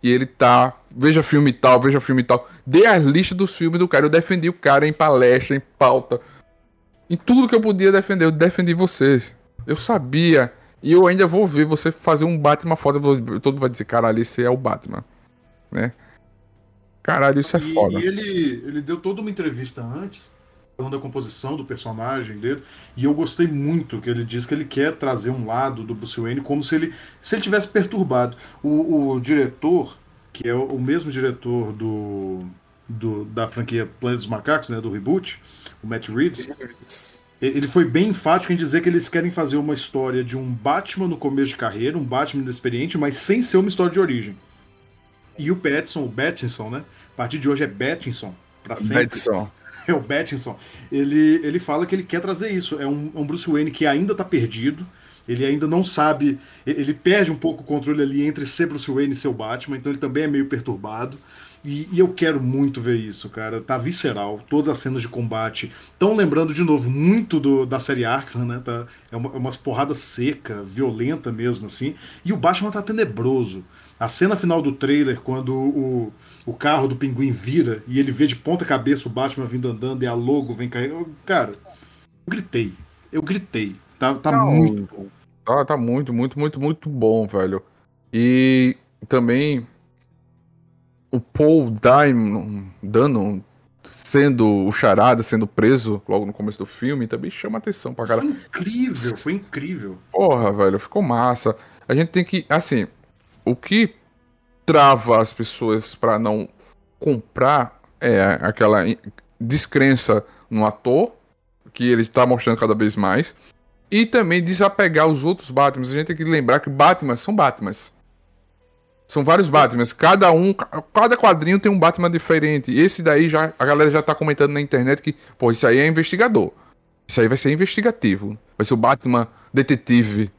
e ele tá. Veja filme tal, veja filme tal. Dê a lista dos filmes do cara. Eu defendi o cara em palestra, em pauta. Em tudo que eu podia defender, eu defendi vocês. Eu sabia e eu ainda vou ver você fazer um Batman foda. Todo mundo vai dizer, caralho, esse é o Batman. Né? Caralho, isso é e, foda. E ele, ele deu toda uma entrevista antes, falando da composição do personagem dele. E eu gostei muito que ele diz que ele quer trazer um lado do Bruce Wayne como se ele se ele tivesse perturbado. O, o diretor, que é o, o mesmo diretor do, do, da franquia Planeta dos Macacos, né, do reboot, o Matt Reeves ele foi bem enfático em dizer que eles querem fazer uma história de um Batman no começo de carreira, um Batman inexperiente, mas sem ser uma história de origem. E o Pattinson, o Battinson, né? A partir de hoje é Battinson, para sempre. Battinson. É o Battinson. Ele, ele fala que ele quer trazer isso. É um, um Bruce Wayne que ainda tá perdido, Ele ainda não sabe. Ele perde um pouco o controle ali entre ser Bruce Wayne e seu Batman, então ele também é meio perturbado. E, e, eu quero muito ver isso, cara. Tá visceral. Todas as cenas de combate. Estão lembrando de novo muito do, da série Arkham, né? Tá, é, uma, é umas porradas seca, violenta mesmo, assim. E o Batman tá tenebroso. A cena final do trailer, quando o, o carro do pinguim vira e ele vê de ponta cabeça o Batman vindo andando e a logo vem caindo. Cara, eu gritei. Eu gritei. Tá, tá Não, muito bom. Tá, tá muito, muito, muito, muito bom, velho. E também o Paul Daimon, Dano sendo o charada, sendo preso logo no começo do filme, também chama atenção pra caralho. Foi incrível, foi incrível. Porra, velho, ficou massa. A gente tem que, assim, o que trava as pessoas para não comprar é aquela descrença no ator, que ele tá mostrando cada vez mais, e também desapegar os outros Batman. A gente tem que lembrar que Batman são Batmans. São vários Batmans. Cada um, cada quadrinho tem um Batman diferente. Esse daí já a galera já tá comentando na internet que, pô, isso aí é investigador. Isso aí vai ser investigativo. Vai ser o Batman detetive.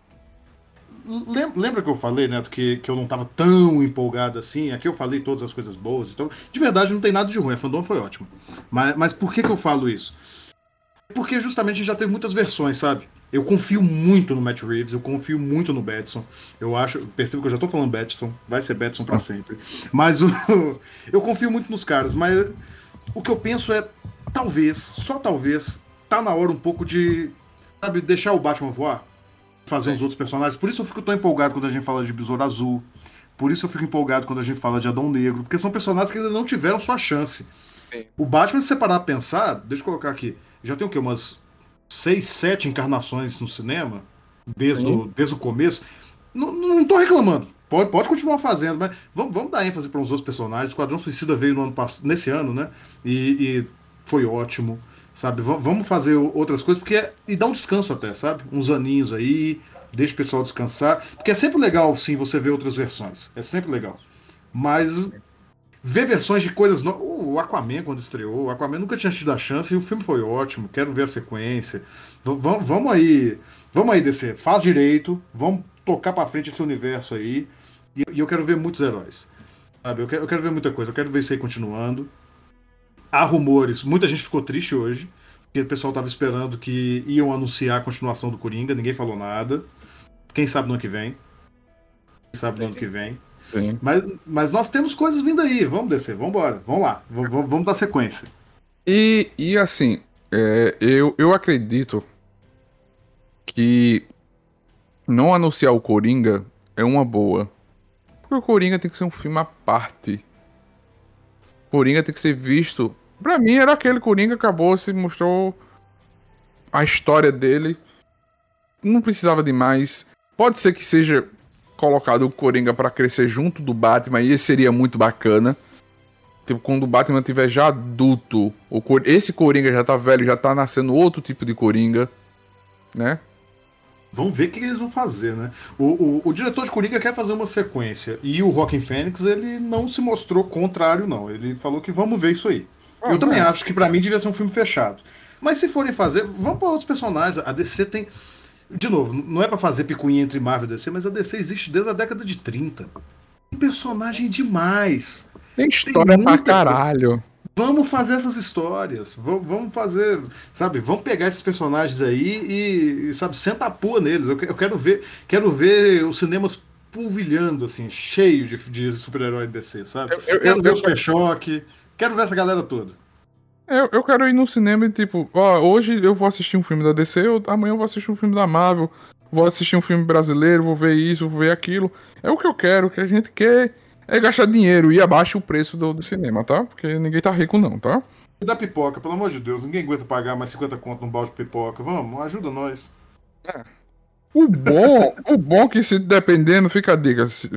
Lembra que eu falei, Neto, que, que eu não tava tão empolgado assim? Aqui eu falei todas as coisas boas. Então, de verdade, não tem nada de ruim. A fandom foi ótimo. Mas, mas por que, que eu falo isso? Porque justamente já teve muitas versões, sabe? Eu confio muito no Matt Reeves, eu confio muito no Betson. Eu acho, percebo que eu já tô falando Betson, vai ser Betson para sempre. Mas o, eu confio muito nos caras, mas o que eu penso é talvez, só talvez, tá na hora um pouco de, sabe, deixar o Batman voar, fazer os outros personagens. Por isso eu fico tão empolgado quando a gente fala de Besouro Azul. Por isso eu fico empolgado quando a gente fala de Adão Negro, porque são personagens que ainda não tiveram sua chance. Sim. O Batman, se você parar a pensar, deixa eu colocar aqui, já tem o quê? Umas seis, sete encarnações no cinema, desde, o, desde o começo. Não, não tô reclamando. Pode, pode continuar fazendo, mas vamos, vamos dar ênfase para uns outros personagens. Esquadrão Suicida veio no ano nesse ano, né? E, e foi ótimo, sabe? V vamos fazer outras coisas, porque é, e dá um descanso até, sabe? Uns aninhos aí, deixa o pessoal descansar. Porque é sempre legal, sim, você ver outras versões. É sempre legal. Mas ver versões de coisas. No... O Aquaman, quando estreou, o Aquaman nunca tinha tido a chance e o filme foi ótimo. Quero ver a sequência. V vamos aí. Vamos aí descer. Faz direito. Vamos tocar para frente esse universo aí. E, e, eu quero ver muitos heróis. Sabe? Eu eu quero ver muita coisa. Eu quero ver isso aí continuando. Há rumores. Muita gente ficou triste hoje. Porque o pessoal estava esperando que iam anunciar a continuação do Coringa. Ninguém falou nada. Quem sabe no ano que vem. Quem sabe no ano que vem. Sim. Mas, mas nós temos coisas vindo aí. Vamos descer, vamos embora. Vamos lá. Vamos, vamos dar sequência. E, e assim, é, eu, eu acredito que não anunciar o Coringa é uma boa. Porque o Coringa tem que ser um filme à parte. Coringa tem que ser visto. Pra mim era aquele Coringa acabou, se mostrou a história dele. Não precisava de mais. Pode ser que seja colocado o Coringa para crescer junto do Batman, e seria muito bacana. Tipo, quando o Batman tiver já adulto, o Cor... esse Coringa já tá velho, já tá nascendo outro tipo de Coringa, né? Vamos ver o que eles vão fazer, né? O, o, o, diretor de Coringa quer fazer uma sequência. E o Rockin' Fênix, ele não se mostrou contrário, não. Ele falou que vamos ver isso aí. Ah, Eu também acho que para mim devia ser um filme fechado. Mas se forem fazer, vamos para outros personagens. A DC tem. De novo, não é para fazer picuinha entre Marvel e DC, mas a DC existe desde a década de 30. Tem personagem demais. Tem história Tem pra caralho. Vamos fazer essas histórias. Vamos fazer, sabe? Vamos pegar esses personagens aí e, sabe, senta a pua neles. Eu quero ver, quero ver os cinemas pulvilhando, assim, cheio de, de super-herói DC, sabe? Eu, eu, quero eu, ver os Super Quero ver essa galera toda. Eu, eu quero ir no cinema e, tipo, ó, hoje eu vou assistir um filme da DC, eu, amanhã eu vou assistir um filme da Marvel, vou assistir um filme brasileiro, vou ver isso, vou ver aquilo. É o que eu quero, que a gente quer é gastar dinheiro e abaixo o preço do, do cinema, tá? Porque ninguém tá rico, não, tá? E da pipoca, pelo amor de Deus, ninguém aguenta pagar mais 50 conto num balde de pipoca. Vamos, ajuda nós. É. O bom, o bom é que se dependendo, fica a dica. Se,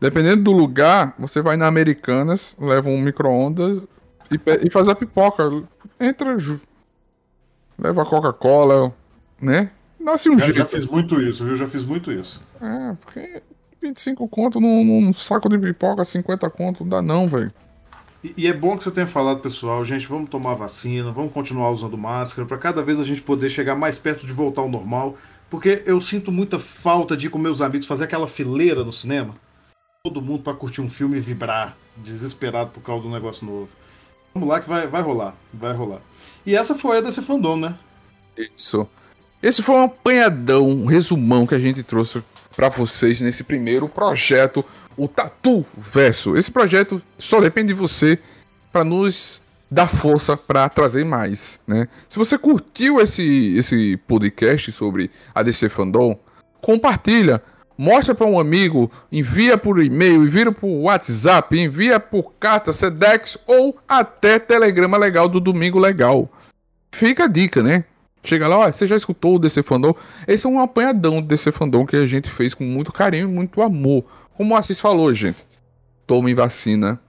dependendo do lugar, você vai na Americanas, leva um micro-ondas, e, e fazer a pipoca. Entra, leva a Coca-Cola, né? Nasce um já, jeito. Já fiz muito isso, viu? Já fiz muito isso. É, porque 25 conto num, num saco de pipoca, 50 conto, não dá não, velho. E, e, é bom que você tenha falado, pessoal, gente, vamos tomar vacina, vamos continuar usando máscara, para cada vez a gente poder chegar mais perto de voltar ao normal, Porque eu sinto muita falta de ir com meus amigos fazer aquela fileira no cinema. Todo mundo para curtir um filme e vibrar, desesperado por causa do negócio novo. Vamos lá que vai, vai rolar, vai rolar. E essa foi a DC Fandom, né? Isso. Esse foi um apanhadão, um resumão que a gente trouxe para vocês nesse primeiro projeto, o Tatu Verso. Esse projeto só depende de você para nos dar força para trazer mais, né? Se você curtiu esse, esse podcast sobre a DC Fandom, compartilha, mostra para um amigo, envia por e-mail, envia por WhatsApp, envia por carta Sedex ou até telegrama legal do Domingo Legal. Fica a dica, né? Chega lá, ó, você já escutou o DC Fandom? Esse é um apanhadão do DC Fandom que a gente fez com muito carinho e muito amor. Como o Assis falou, gente, tome vacina,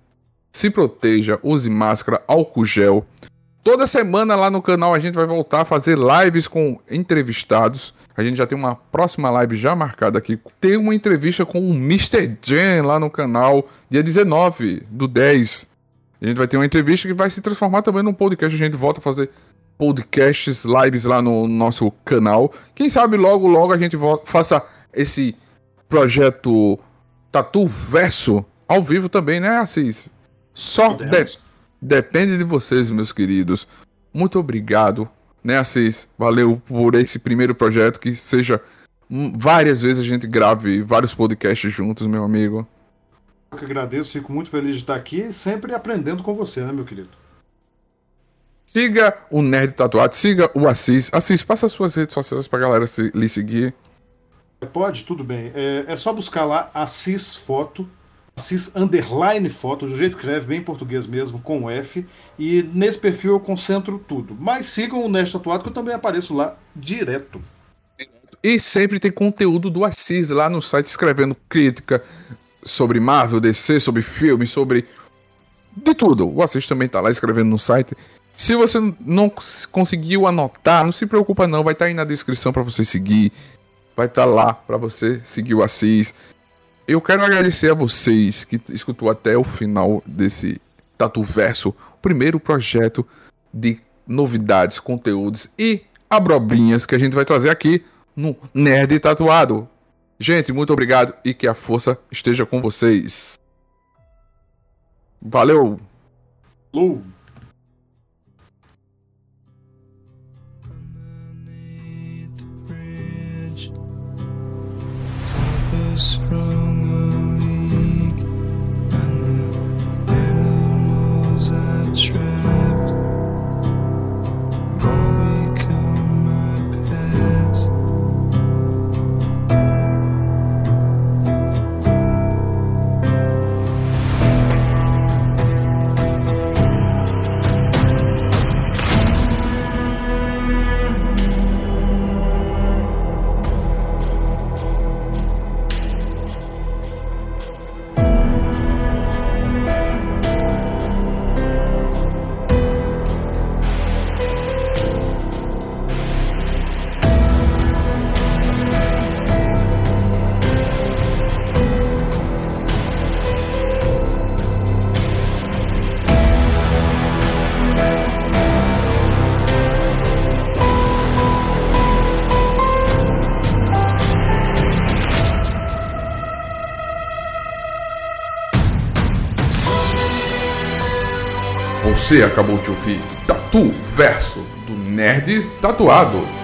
se proteja, use máscara, álcool gel. Toda semana lá no canal a gente vai voltar a fazer lives com entrevistados. A gente já tem uma próxima live já marcada aqui. Tem uma entrevista com o Mr. Jen lá no canal, dia 19 do 10. A gente vai ter uma entrevista que vai se transformar também num podcast. A gente volta a fazer podcasts, lives lá no nosso canal. Quem sabe logo, logo a gente faça esse projeto Tatu Verso ao vivo também, né, Assis? Só de depende de vocês, meus queridos. Muito obrigado, né, Assis? Valeu por esse primeiro projeto que seja várias vezes a gente grave vários podcasts juntos, meu amigo. Eu que agradeço, fico muito feliz de estar aqui e sempre aprendendo com você, né, meu querido? Siga o Nerd Tatuado, siga o Assis. Assis, passa as suas redes sociais pra galera se, lhe seguir. Pode, tudo bem. É, é só buscar lá Assis Foto, Assis Underline Foto, do jeito que escreve, bem em português mesmo, com F. E nesse perfil eu concentro tudo. Mas sigam o Nerd Tatuado, que eu também apareço lá direto. E sempre tem conteúdo do Assis lá no site, escrevendo crítica sobre Marvel, DC, sobre filmes, sobre. De tudo. O Assis também tá lá escrevendo no site. Se você não conseguiu anotar, não se preocupa não, vai estar tá aí na descrição para você seguir. Vai estar tá lá para você seguir o Assis. Eu quero agradecer a vocês que escutou até o final desse Tatu Verso, primeiro projeto de novidades, conteúdos e abrobrinhas que a gente vai trazer aqui no Nerd Tatuado. Gente, muito obrigado e que a força esteja com vocês. Valeu! Acabou de ouvir Tatu Verso do Nerd Tatuado.